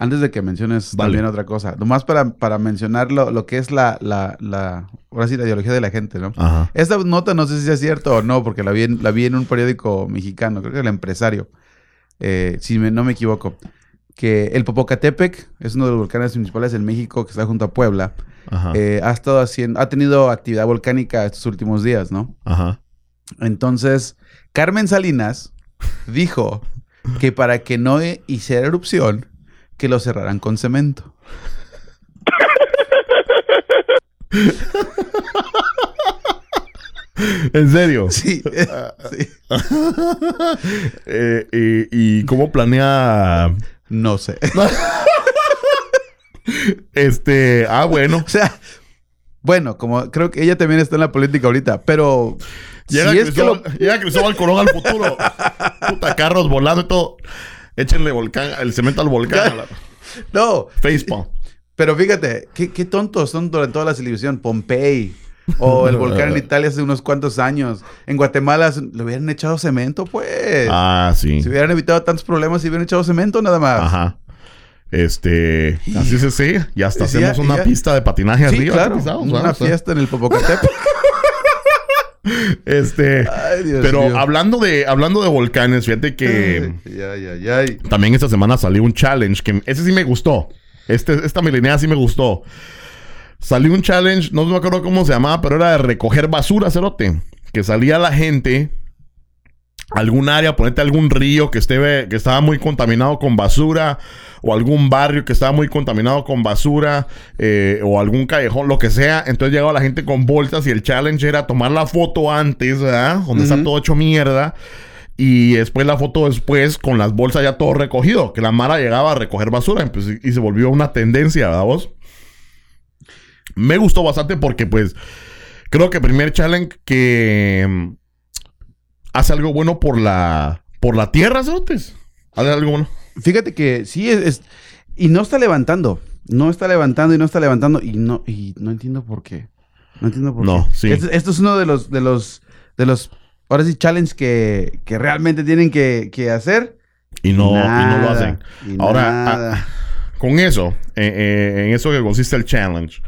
Antes de que menciones Vale. también otra cosa, nomás para, para mencionar lo, lo que es la, la, la, ahora sí, la ideología de la gente, ¿no? ajá, Esta nota no sé si es cierto o no, porque la vi en, la vi en un periódico mexicano, creo que el empresario, eh, si me- no me equivoco, que el Popocatépetl es uno de los volcanes principales en México que está junto a Puebla, ajá, eh, ha estado haciendo, ha tenido actividad volcánica estos últimos días, ¿no? ajá. Entonces, Carmen Salinas dijo que para que no hiciera erupción, que lo cerraran con cemento. ¿En serio? Sí, sí. [LAUGHS] [LAUGHS] Eh, y, ¿Y cómo planea? no sé. [LAUGHS] Este, ah, bueno. O sea, bueno, como creo que ella también está en la política ahorita, pero Llega, si es que lo- Cristóbal, llega Cristóbal Colón al futuro. Puta, carros volando y todo. Échenle volcán, el cemento al volcán. la- [LAUGHS] no, Facepalm. pero fíjate, qué, qué tontos son durante toda la televisión, Pompey o el [LAUGHS] volcán en Italia hace unos cuantos años. En Guatemala le hubieran echado cemento, pues. Ah, sí. Se hubieran evitado tantos problemas si hubieran echado cemento nada más. Ajá. Este, así se sí. Y hasta Sí, hacemos ya- una ya- pista de patinaje Sí, arriba. claro. Una fiesta en el Popocatépetl. [LAUGHS] Este, Ay, Dios pero hablando de hablando de volcanes, fíjate que Ay, ay, también esta semana salió un challenge que ese sí me gustó. Este, esta milenea sí me gustó. Salió un challenge, no me acuerdo cómo se llamaba, pero era de recoger basura, cerote. Que salía la gente algún área, ponerte algún río que esté que estaba muy contaminado con basura, o algún barrio que estaba muy contaminado con basura, eh, o algún callejón, lo que sea. Entonces llegaba la gente con bolsas y el challenge era tomar la foto antes, ¿verdad? Donde está todo hecho mierda. Y después la foto después con las bolsas ya todo recogido. Que la Mara llegaba a recoger basura. pues, y se volvió una tendencia, ¿verdad vos? Me gustó bastante porque pues creo que primer challenge que hace algo bueno por la por la tierra, ¿sabes? Hace algo bueno. Fíjate que sí es, es- y no está levantando, no está levantando y no está levantando y no y no entiendo por qué. No entiendo por No, qué. sí. Esto, esto es uno de los de los de los ahora sí challenge que, que realmente tienen que, que hacer. Y no, y no lo Nada, hacen. Ahora, nada. ah, con eso, eh, eh, en eso que consiste el challenge,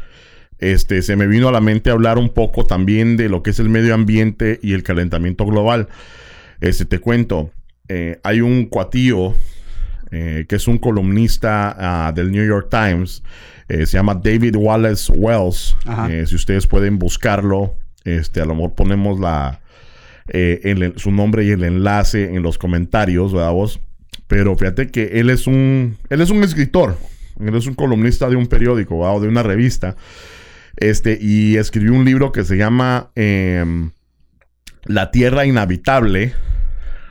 este, se me vino a la mente hablar un poco también de lo que es el medio ambiente y el calentamiento global. Este, te cuento, eh, hay un cuatío eh, que es un columnista ah, del New York Times, eh, se llama David Wallace Wells. Si ustedes pueden buscarlo, este, a lo mejor ponemos la, el- su nombre y el enlace en los comentarios, ¿verdad vos? Pero fíjate que él es un, él es un escritor, él es un columnista de un periódico ¿verdad? o de una revista, este, y escribió un libro que se llama em, La Tierra Inhabitable,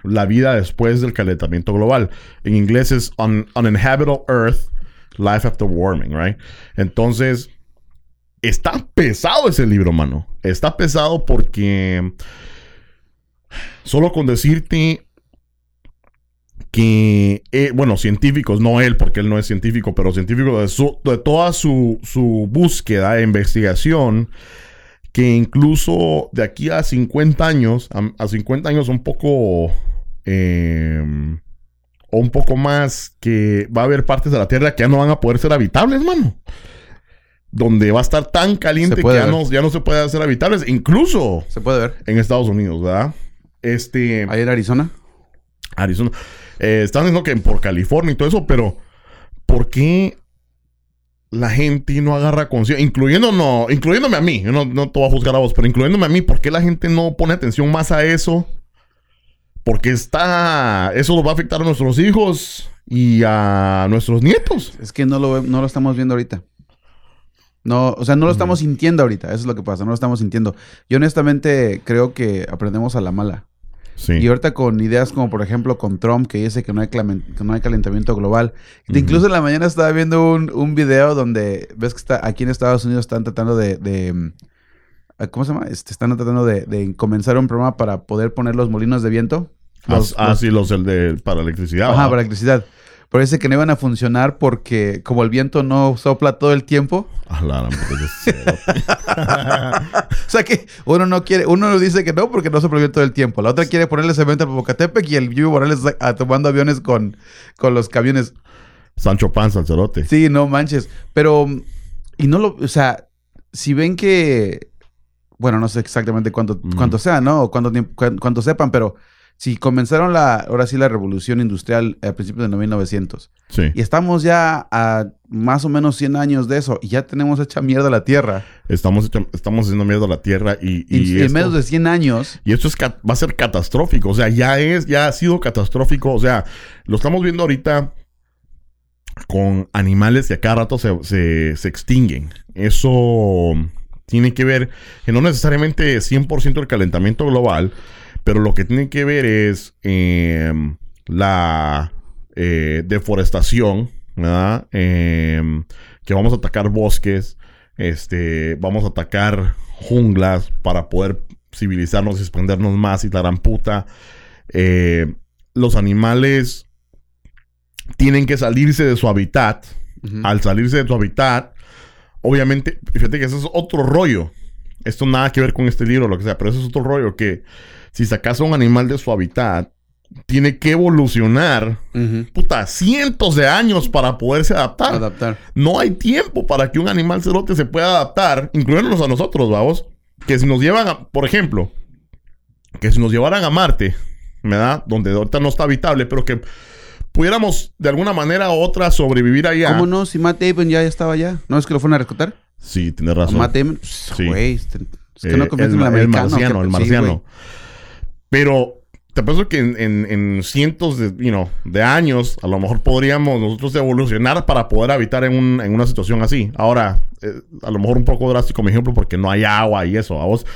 la vida después del calentamiento global. En inglés es Un- Uninhabitable Earth, Life After Warming, right? Entonces, está pesado ese libro, mano. Está pesado porque solo con decirte que, eh, bueno, científicos, no él, porque él no es científico, pero científicos de, su- de toda su, su búsqueda e investigación, que incluso de aquí a 50 años, a, a 50 años un poco, eh, o un poco más, que va a haber partes de la Tierra que ya no van a poder ser habitables, mano. Donde va a estar tan caliente que ya no, ya no se puede hacer habitables, incluso Se puede ver. en Estados Unidos, ¿verdad? Este... Ahí en Arizona. Arizona. Eh, están diciendo que por California y todo eso, pero ¿por qué la gente no agarra conciencia? Incluyendo, no, incluyéndome a mí, yo no, no te voy a juzgar a vos, pero incluyéndome a mí, ¿por qué la gente no pone atención más a eso? Porque está. Eso nos va a afectar a nuestros hijos y a nuestros nietos. Es que no lo, no lo estamos viendo ahorita. No, o sea, no lo estamos sintiendo ahorita. Eso es lo que pasa, no lo estamos sintiendo. Yo honestamente creo que aprendemos a la mala. Sí. Y ahorita con ideas como por ejemplo con Trump que dice que no hay, que no hay calentamiento global. Incluso en la mañana estaba viendo un, un video donde ves que está aquí en Estados Unidos están tratando de... de, mm, ah, ¿Cómo se llama? Este, están tratando de, de comenzar un programa para poder poner los molinos de viento. Los- ah, los- sí, los el de para electricidad. Ajá, para electricidad. Pero dice que no iban a funcionar porque como el viento no sopla todo el tiempo. [LAUGHS] O sea que uno no quiere, uno dice que no porque no sopla el viento todo el tiempo. La otra quiere ponerle cemento al Popocatépetl y el Yuyo Morales ah, tomando aviones con, con los camiones. Sancho Panza, cerote. Sí, no manches. Pero, y no lo, o sea, si ven que, bueno, no sé exactamente cuánto, Mm. cuánto sea, ¿no? O cuánto, cuánto sepan, pero si comenzaron la, ahora sí la revolución industrial a principios de 1900 Sí. y estamos ya a más o menos 100 años de eso y ya tenemos hecha mierda la Tierra. Estamos, hecho- estamos haciendo miedo a la tierra y, Y, y en menos de 100 años, Y esto es va a ser catastrófico. O sea, ya es, ya ha sido catastrófico. O sea, lo estamos viendo ahorita con animales que a cada rato se, se- se extinguen. Eso tiene que ver, que no necesariamente 100% el calentamiento global, pero lo que tiene que ver es eh, la eh, deforestación, ¿verdad? Eh, que vamos a atacar bosques, este, vamos a atacar junglas para poder civilizarnos y expandernos más y la gran puta. Eh, los animales tienen que salirse de su hábitat. Al salirse de su hábitat, obviamente, fíjate que eso es otro rollo. Esto nada que ver con este libro, lo que sea, pero eso es otro rollo que si sacas a un animal de su hábitat, tiene que evolucionar, Ujú. puta, cientos de años para poderse adaptar. adaptar. No hay tiempo para que un animal cerote se pueda adaptar, incluyéndonos a nosotros, vamos. Que si nos llevan a, por ejemplo, que si nos llevaran a Marte, ¿verdad? Donde ahorita no está habitable, pero que pudiéramos de alguna manera u otra sobrevivir allá. ¿Cómo no? Si Matt Damon ya estaba allá. ¿No es que lo fueron a rescatar? Sí, tienes ¿A razón. Matt Damon? Sí. Güey, este- es que Eh, no el, el el americano. marciano, el marciano. Pero te pienso que en, en- en cientos de, you know, de años, a lo mejor podríamos nosotros evolucionar para poder habitar en, un- en una situación así. Ahora, eh, a lo mejor un poco drástico mi ejemplo porque no hay agua y eso, vamos.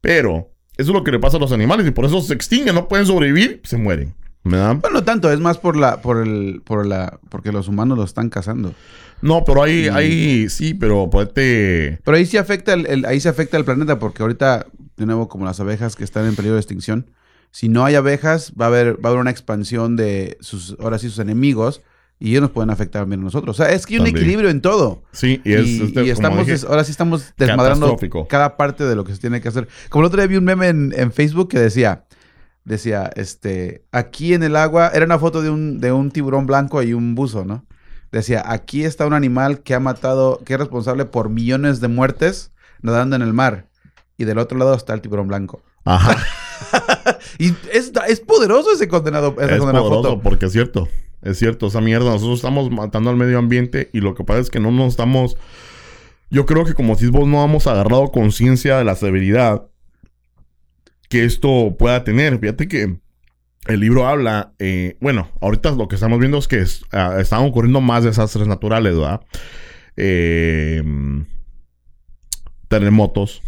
Pero eso es lo que le pasa a los animales y por eso se extinguen, no pueden sobrevivir, se mueren. ¿Verdad? Bueno, no tanto, es más por la, por el, por la, porque los humanos lo están cazando. No, pero hay, Y- hay, sí, pero ponete... Pero ahí sí afecta el, el- ahí se afecta el planeta, porque ahorita, de nuevo, como las abejas que están en peligro de extinción, si no hay abejas, va a haber, va a haber una expansión de sus, ahora sí, sus enemigos, y ellos nos pueden afectar también a nosotros. O sea, es que hay un También. equilibrio en todo. Sí, y es... y este, estamos, dije, ahora sí estamos desmadrando cada parte de lo que se tiene que hacer. Como el otro día vi un meme en, en Facebook que decía, decía, este, aquí en el agua, era una foto de un, de un tiburón blanco y un buzo, ¿no? Decía, aquí está un animal que ha matado, que es responsable por millones de muertes nadando en el mar. Y del otro lado está el tiburón blanco. Ajá. [LAUGHS] Y es, es poderoso ese condenado, esa es poderoso foto. porque es cierto. Es cierto, esa mierda. Nosotros estamos matando al medio ambiente y lo que pasa es que no nos estamos. Yo creo que como si vos no hemos agarrado conciencia de la severidad que esto pueda tener. Fíjate que el libro habla. eh, bueno, ahorita lo que estamos viendo es que es- ah, están ocurriendo más desastres naturales, ¿verdad? Eh, terremotos,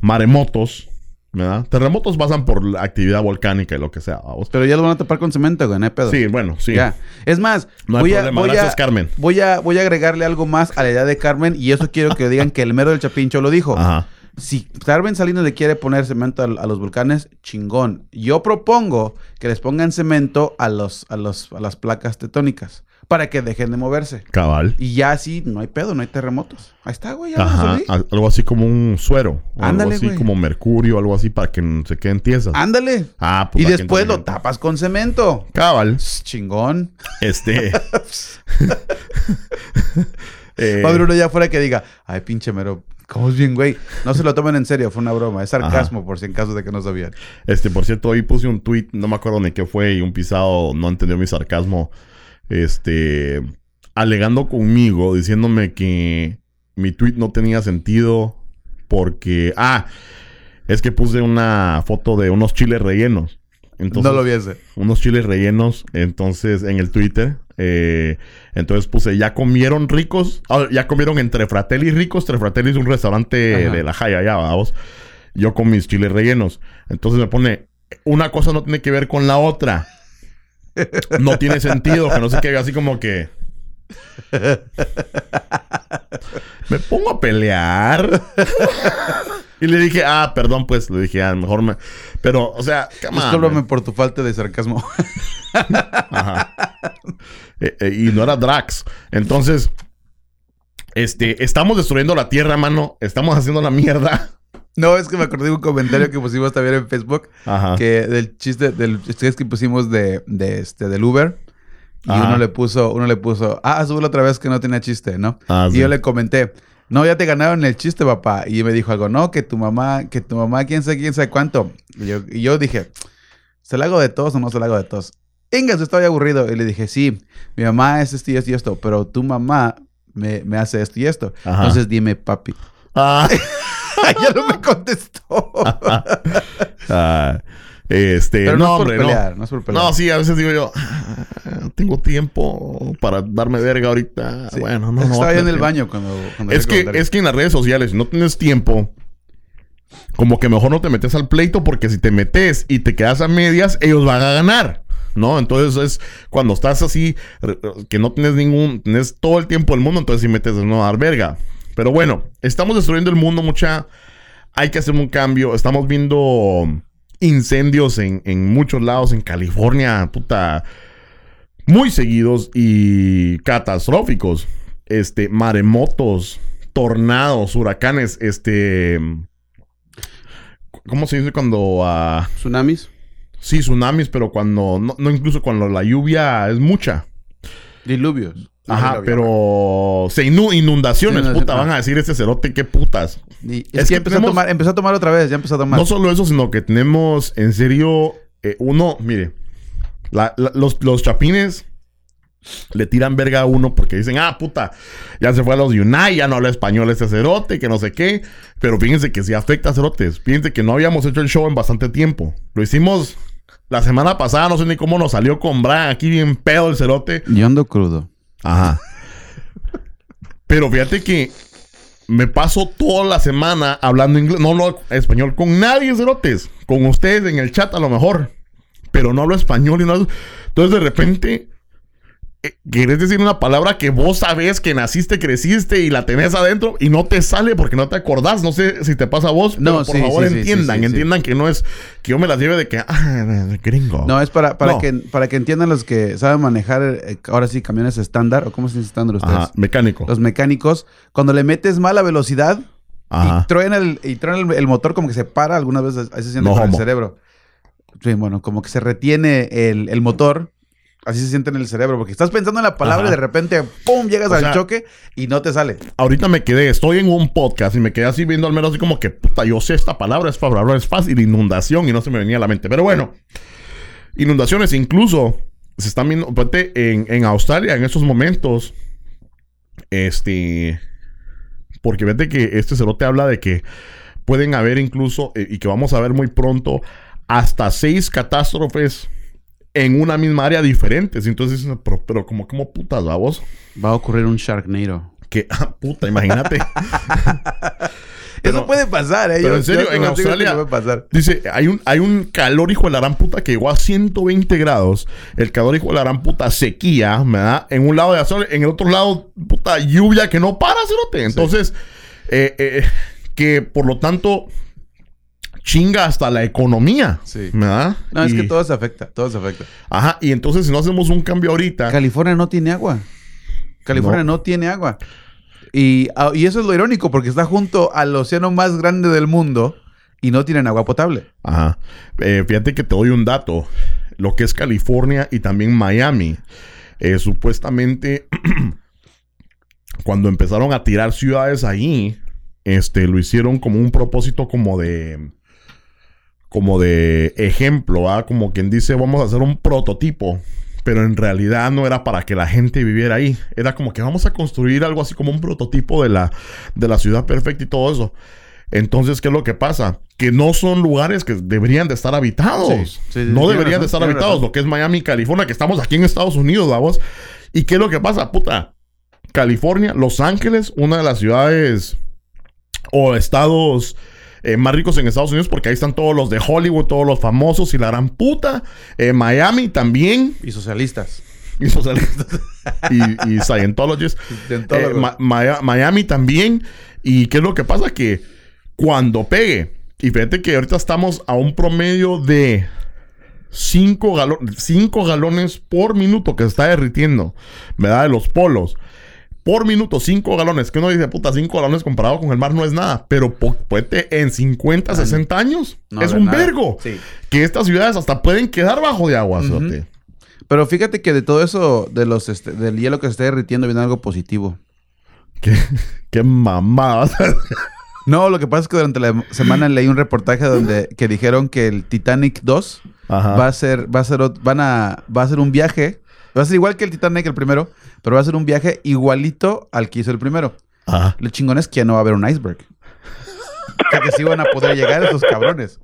maremotos, ¿verdad? Terremotos pasan por la actividad volcánica y lo que sea. Pero ya lo van a tapar con cemento, güey, no hay pedo. Sí, bueno, sí. Ya. Es más, No hay voy, a, problema. voy, Gracias, a, Carmen. voy a voy a agregarle algo más a la idea de Carmen y eso quiero que digan que el mero del Chapincho lo dijo. Ajá. Si Carmen Salinas le quiere poner cemento a, a los volcanes, chingón. Yo propongo que les pongan cemento a los a los a las placas tectónicas para que dejen de moverse. Cabal. Y ya así no hay pedo, no hay terremotos. Ahí está, güey, ya Ajá. Algo así como un suero. Ándale, algo así güey. como mercurio, algo así para que no se queden tiesas. Ándale. Ah, pues y después lo tapas con cemento. Cabal. Chingón. Este. [LAUGHS] eh, haber uno allá afuera que diga, ay, pinche mero, ¿cómo es bien, güey? No se lo tomen en serio, fue una broma. Es sarcasmo, por si en caso de que no sabían. Este, por cierto, hoy puse un tweet, no me acuerdo ni qué fue, y un pisado no entendió mi sarcasmo. Este, alegando conmigo, diciéndome que mi tweet no tenía sentido porque. Ah, es que puse una foto de unos chiles rellenos. Entonces, no lo viese. unos chiles rellenos, entonces en el Twitter. eh, entonces puse, ¿ya comieron ricos? Ah, ya comieron entre Fratelli ricos. Entre Fratelli es un restaurante Ajá. de la Jaya, ya, vamos. Yo con mis chiles rellenos. Entonces me pone, una cosa no tiene que ver con la otra. No tiene sentido, que no sé qué, así como que. Me pongo a pelear. y le dije, ah, perdón, pues. Le dije, ah, mejor me. Pero, o sea, Discúlpame por tu falta de sarcasmo. Ajá. Eh, eh, y no era Drax. Entonces, este, estamos destruyendo la tierra, mano. Estamos haciendo la mierda. No, es que me acordé de un comentario que pusimos también en Facebook, Ajá. que del chiste, del chiste que pusimos de, de este, del Uber. Y Ajá. uno le puso, uno le puso, ah, súbelo otra vez que no tenía chiste, ¿no? Ah, y yo le comenté, no, ya te ganaron el chiste, papá. Y me dijo algo, no, que tu mamá, que tu mamá, quién sabe, quién sabe cuánto. Y yo, y yo dije, ¿se la hago de todos o no se la hago de todos? Ingas, estoy aburrido. Y le dije, sí, mi mamá es esto y esto y esto, pero tu mamá me, me hace esto y esto. Ajá. Entonces dime, papi. Ah, [LAUGHS] [LAUGHS] ya no me contestó. ah, este, pero no, no, es por hombre, pelear, no. no es por pelear. No, sí, a veces digo yo, "Ah, tengo tiempo para darme verga ahorita. Sí. Bueno, no, Es que no. estaba en el baño cuando... cuando Es que, es que en las redes sociales, si no tienes tiempo, como que mejor no te metes al pleito, porque si te metes y te quedas a medias, ellos van a ganar. ¿No? Entonces es cuando estás así, que no tienes ningún, tienes todo el tiempo del mundo, entonces si metes no a dar verga. Pero bueno, estamos destruyendo el mundo, mucha. Hay que hacer un cambio. Estamos viendo incendios en, en muchos lados, en California, puta, muy seguidos y catastróficos. Este, maremotos, tornados, huracanes, este. ¿Cómo se dice cuando ah, ¿Tsunamis? Sí, tsunamis, pero cuando. No, no incluso cuando la lluvia es mucha. Diluvios. Ajá, pero. Se inu- inundaciones, puta. Van a decir este cerote, qué putas. Y- Es es, que que empezó, tenemos- a tomar, empezó a tomar otra vez, ya empezó a tomar. No solo eso, sino que tenemos en serio. eh, uno, mire. la- la- los, los chapines le tiran verga a uno porque dicen, ah, puta, ya se fue a los Unai, ya no habla español este cerote, que no sé qué. Pero fíjense que sí afecta a cerotes. Fíjense que no habíamos hecho el show en bastante tiempo. Lo hicimos la semana pasada, no sé ni cómo nos salió con Brian aquí bien pedo el cerote. Yo ando crudo. Ajá. Pero fíjate que me paso toda la semana hablando inglés, no hablo español con nadie, cerotes. Con ustedes en el chat a lo mejor. Pero no hablo español y no Entonces de repente querés decir una palabra que vos sabés que naciste, creciste y la tenés adentro y no te sale porque no te acordás. No sé si te pasa a vos, pero No, por sí, favor sí, entiendan, sí, entiendan que no es que yo me las lleve de que, ah, gringo. No, es para, para, No. que, para que entiendan los que saben manejar, eh, ahora sí, camiones estándar, o cómo se dice estándar ustedes. Ajá, mecánico. Los mecánicos, cuando le metes mala velocidad Ajá. y truena, el, y truena el, el motor, como que se para algunas veces, así se siente No el cerebro. Sí, bueno, como que se retiene el, el motor, así se siente en el cerebro, porque estás pensando en la palabra Ajá. y de repente, ¡pum!, llegas O al sea- choque y no te sale. ahorita me quedé, estoy en un podcast y me quedé así viendo al menos así como que, puta, yo sé esta palabra, es palabra, es fácil, inundación, y no se me venía a la mente. Pero bueno, inundaciones incluso se están viendo, en, en Australia en estos momentos, este, porque vete que este cerote habla de que pueden haber incluso, eh, y que vamos a ver muy pronto, hasta seis catástrofes en una misma área diferentes. Entonces, pero, pero como, como putas, vamos. Va a ocurrir un Sharknado. Que, ah, puta, imagínate. [LAUGHS] Pero- Eso puede pasar, ¿eh? pero Yo- en serio, yo en Australia- puede pasar. Dice, hay un, hay un calor hijo de la gran puta que llegó a 120 grados. El calor hijo de la gran puta sequía, ¿verdad? En un lado de Australia, en el otro lado, puta lluvia que no para, cerote. Entonces, eh, eh, que por lo tanto chinga hasta la economía. Sí. ¿verdad? No, es que todo se afecta, todo se afecta. Ajá, y entonces si no hacemos un cambio ahorita. California no tiene agua. California no, tiene agua. Y, ah, y eso es lo irónico, porque está junto al océano más grande del mundo y no tienen agua potable. Ajá. Eh, fíjate que te doy un dato. Lo que es California y también Miami. eh, supuestamente, [CLEARS THROAT] cuando empezaron a tirar ciudades ahí, este, lo hicieron como un propósito como de... Como de ejemplo, ¿ah? Como quien dice, vamos a hacer un prototipo. Pero en realidad no era para que la gente viviera ahí. Era como que vamos a construir algo así como un prototipo de la, de la ciudad perfecta y todo eso. Entonces, ¿qué es lo que pasa? Que no son lugares que deberían de estar habitados. Sí, sí, sí, no deberían razón, de estar habitados. razón. Lo que es Miami, California, que estamos aquí en Estados Unidos, vamos. ¿Y qué es lo que pasa? Puta. California, Los Ángeles, una de las ciudades o estados eh, más ricos en Estados Unidos, porque ahí están todos los de Hollywood, todos los famosos y la gran puta. Eh, Miami también. Y socialistas. Y socialistas. [LAUGHS] y, y Scientologists. Eh, Ma- Miami también. ¿Y qué es lo que pasa? Que cuando pegue, y fíjate que ahorita estamos a un promedio de 5 galones por minuto que se está derritiendo, ¿verdad? De los polos. Por minuto, 5 galones. Que uno dice, puta, 5 galones comparado con el mar no es nada. Pero puede en 50, 60 años No es un nada. vergo. Sí. Que estas ciudades hasta pueden quedar bajo de agua. Pero fíjate que de todo eso, de los este, del hielo que se está derritiendo, viene algo positivo. Qué, qué mamada. [LAUGHS] No, lo que pasa es que durante la semana leí un reportaje donde que dijeron que el Titanic 2 Ajá. va a ser, va a ser, van a, va a ser un viaje. Va a ser igual que el Titanic el primero, pero va a ser un viaje igualito al que hizo el primero. Ajá. Lo chingón es que ya no va a haber un iceberg. O sea que sí van a poder llegar esos cabrones.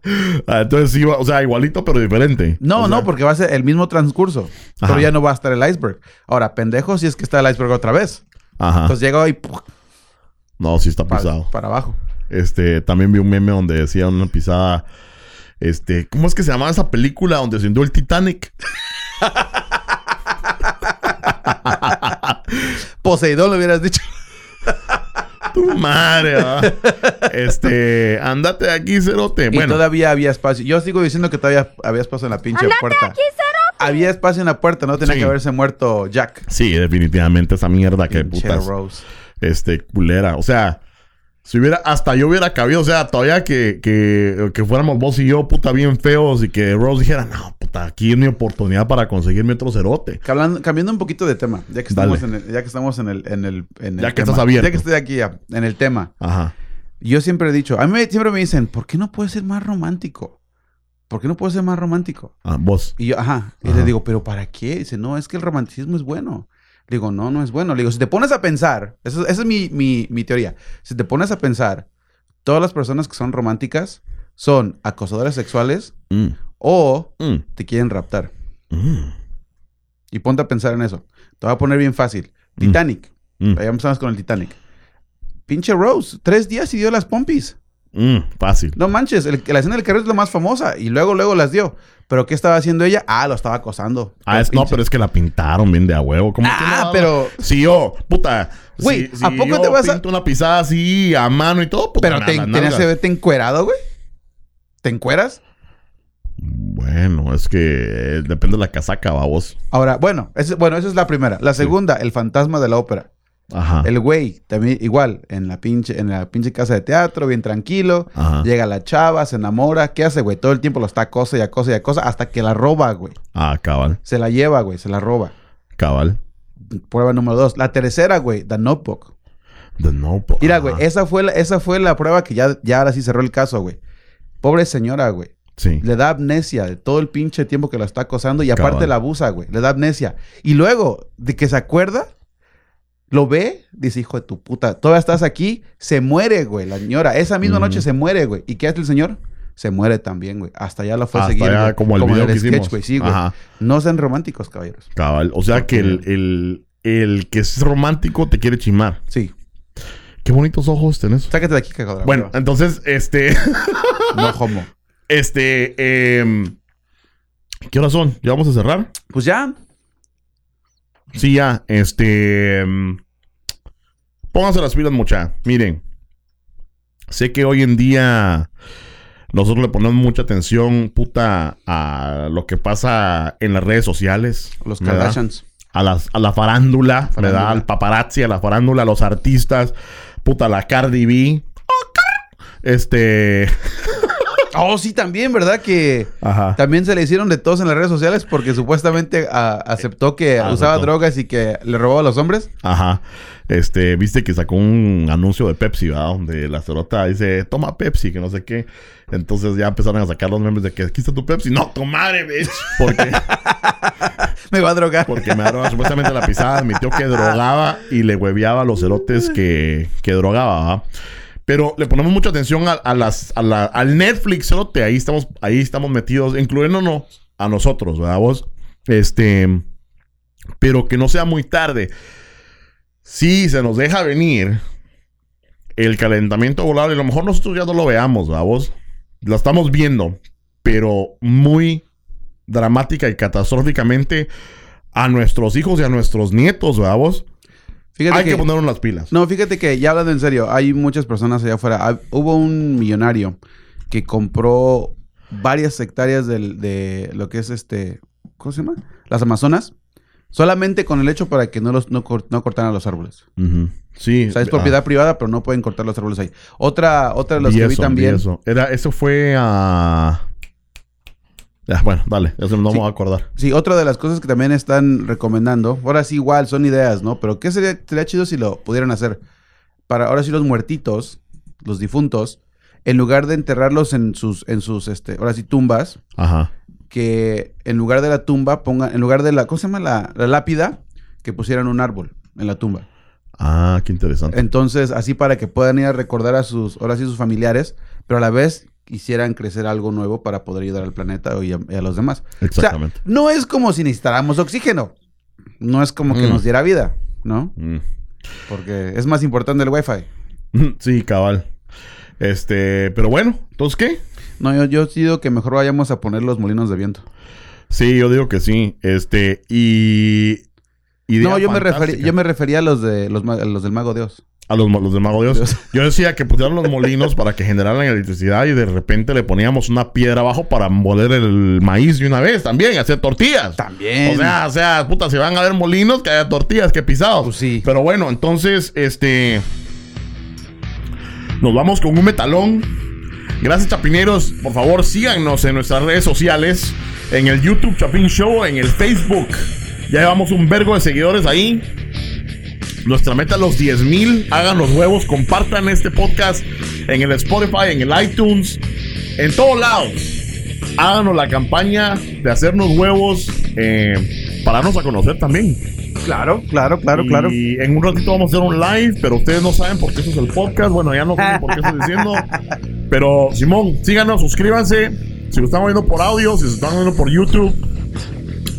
Ah, entonces sí, o sea, igualito pero diferente. No, O no, porque va a ser el mismo transcurso. Ajá. Pero ya no va a estar el iceberg. Ahora, pendejo si es que está el iceberg otra vez. Ajá. Entonces llega y no, sí está para, pisado. para abajo. Este, también vi un meme donde decía una pisada. Este, ¿cómo es que se llamaba esa película donde se hundió el Titanic? [LAUGHS] [LAUGHS] Poseidón lo hubieras dicho. Tu madre, ¿verdad? Este, andate de aquí, cerote. Y Bueno, todavía había espacio. Yo sigo diciendo que todavía había espacio en la pinche puerta. Había espacio en la puerta, no tenía Sí. que haberse muerto Jack. sí, definitivamente esa mierda que putas. Rose. Este, culera. O sea, si hubiera, hasta yo hubiera cabido, o sea, todavía que, que, que fuéramos vos y yo, puta, bien feos y que Rose dijera, no, puta, aquí es mi oportunidad para conseguirme otro cerote. Hablando- cambiando un poquito de tema, ya que estamos, Dale. en el, ya que estamos en el, en el, en el Ya que estás abierto. Ya que estoy aquí ya, en el tema. Ajá. Yo siempre he dicho, a mí siempre me dicen, ¿por qué no puedes ser más romántico? ¿Por qué no puedes ser más romántico? Ah, vos. Y yo, ajá. Y Ajá. le digo, ¿pero para qué? Dice, no, es que el romanticismo es bueno. Le digo, no, no es bueno. Le digo, si te pones a pensar, eso- esa es mi, mi, mi teoría. Si te pones a pensar, todas las personas que son románticas son acosadores sexuales Mm, o mm, te quieren raptar. mm, Y ponte a pensar en eso. Te voy a poner bien fácil. Titanic. mm, Ya empezamos con el Titanic. Pinche Rose, tres días y dio las pompis. mm, fácil. No manches, el- la escena del carril es la más famosa y luego, luego las dio. ¿Pero qué estaba haciendo ella? Ah, lo estaba acosando. Ah, es, no, pero es que la pintaron bien de a huevo. ¿Cómo que Ah, no? pero- Si yo, puta. Güey, si, ¿a poco yo te vas a- una pisada así a mano y todo, puta, Pero te, tenías que verte encuerado, güey. ¿Te encueras? Bueno, es que eh, depende de la casaca, babos. Ahora, bueno, ese- bueno, esa es la primera. La segunda, el fantasma de la ópera. Ajá. El güey, también igual, en la pinche, en la pinche casa de teatro, bien tranquilo. Ajá. Llega la chava, se enamora. ¿Qué hace, güey? Todo el tiempo lo está acosa y acosa y acosa hasta que la roba, güey. Ah, cabal. Se la lleva, güey, se la roba. Cabal. Prueba número dos. La tercera, güey, The Notebook. The Notebook. Mira, güey, esa fue, la, esa fue la prueba que ya, ya ahora sí cerró el caso, güey. Pobre señora, güey. Sí. Le da amnesia de todo el pinche tiempo que la está acosando y aparte Cabal. la abusa, güey. Le da amnesia. Y luego, de que se acuerda, lo ve, dice, hijo de tu puta, todavía estás aquí, se muere, güey, la señora. Esa misma noche se muere, güey. ¿Y qué hace el señor? Se muere también, güey. Hasta ya lo fue a seguir. güey. como el video que sketch, hicimos. güey. Sí, güey. Ajá. No sean románticos, caballeros. Cabal. O sea que el, el, el que es romántico te quiere chimar. Sí. Qué bonitos ojos tenés. Sácate de aquí, cagada. Bueno, entonces, este. [LAUGHS] no homo. Este. em, ¿Qué horas son? ¿Ya vamos a cerrar? Pues ya. Sí, ya. Este. em, pónganse las pilas, mucha. Miren. Sé que hoy en día. Nosotros le ponemos mucha atención, puta, a lo que pasa en las redes sociales. Los. Kardashians. a, las- a la farándula, Farándula. ¿verdad? Al paparazzi, a la farándula, a los artistas, puta, la Cardi B. Este. [LAUGHS] Oh, sí, también, ¿verdad? Que Ajá. también se le hicieron de todos en las redes sociales porque supuestamente a- aceptó que Ah, usaba aceptó. drogas y que le robaba a los hombres. Ajá. Este, viste que sacó un anuncio de Pepsi, ¿verdad? Donde la cerota dice, toma Pepsi, que no sé qué. Entonces ya empezaron a sacar los memes de que aquí está tu Pepsi. No, tu madre, bitch. Porque, [LAUGHS] Me va a drogar. porque me droga. Supuestamente la pisada admitió que drogaba y le hueveaba a los cerotes que, que drogaba, ¿verdad? Pero le ponemos mucha atención a, las, al Netflix, cerote. Ahí estamos, ahí estamos metidos, incluyéndonos a nosotros, ¿verdad? Vos, este, pero que no sea muy tarde. Si se nos deja venir el calentamiento global, y a lo mejor nosotros ya no lo veamos, ¿verdad? Vos, lo estamos viendo, pero muy dramática y catastróficamente a nuestros hijos y a nuestros nietos, ¿verdad? Vos? Fíjate Hay que, que, ponernos las pilas. No, fíjate que ya hablando en serio, hay muchas personas allá afuera. Hubo un millonario que compró varias hectáreas del- de lo que es este, ¿cómo se llama? Las Amazonas, solamente con el hecho para que no los no, cor- no cortaran los árboles. Sí. O sea, es ah, propiedad privada, pero no pueden cortar los árboles ahí. Otra, otra de vi que vi también. eso. Era, eso fue a. Ya, bueno, dale, eso no Sí. me voy a acordar. Sí, otra de las cosas que también están recomendando, ahora sí igual son ideas, ¿no? Pero ¿qué sería, sería chido si lo pudieran hacer? Para ahora sí los muertitos, los difuntos, en lugar de enterrarlos en sus, en sus, este, ahora sí tumbas, Ajá. que en lugar de la tumba pongan, en lugar de la, ¿cómo se llama? La, la lápida, que pusieran un árbol en la tumba. Ah, qué interesante. Entonces, así para que puedan ir a recordar a sus, ahora sí sus familiares, pero a la vez quisieran crecer algo nuevo para poder ayudar al planeta y a, y a los demás. Exactamente. O sea, no es como si necesitáramos oxígeno. No es como que Mm. nos diera vida, ¿no? Mm. Porque es más importante el wifi. Sí, cabal. Este, pero bueno, ¿entonces qué? No, yo, yo digo que mejor vayamos a poner los molinos de viento. Sí, yo digo que sí. Este, y. no, yo me, referí, fantástica. yo me refería a los de los del Mago Dios. A los, los del Mago Dios. Dios. Yo decía que pusieran los molinos para que generaran electricidad y de repente le poníamos una piedra abajo para moler el maíz de una vez también, hacer tortillas. También. O sea, o sea, puta, si van a ver molinos, que haya tortillas, que pisados. Pues sí. Pero bueno, entonces, este. Nos vamos con un metalón. Gracias, chapineros. Por favor, síganos en nuestras redes sociales. En el YouTube Chapin Show, en el Facebook. Ya llevamos un vergo de seguidores ahí. Nuestra meta los 10 mil. Hagan los huevos, compartan este podcast en el Spotify, en el iTunes, en todos lados. Háganos la campaña de hacernos huevos eh, para darnos a conocer también. Claro, claro, claro, y claro. en un ratito vamos a hacer un live, pero ustedes no saben por qué eso es el podcast. Bueno, ya no saben por qué estoy diciendo. Pero, Simón, síganos, suscríbanse. Si lo están viendo por audio, si se están viendo por YouTube.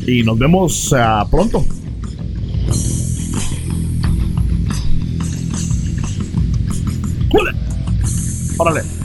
Y nos vemos ah, pronto. ¡Órale!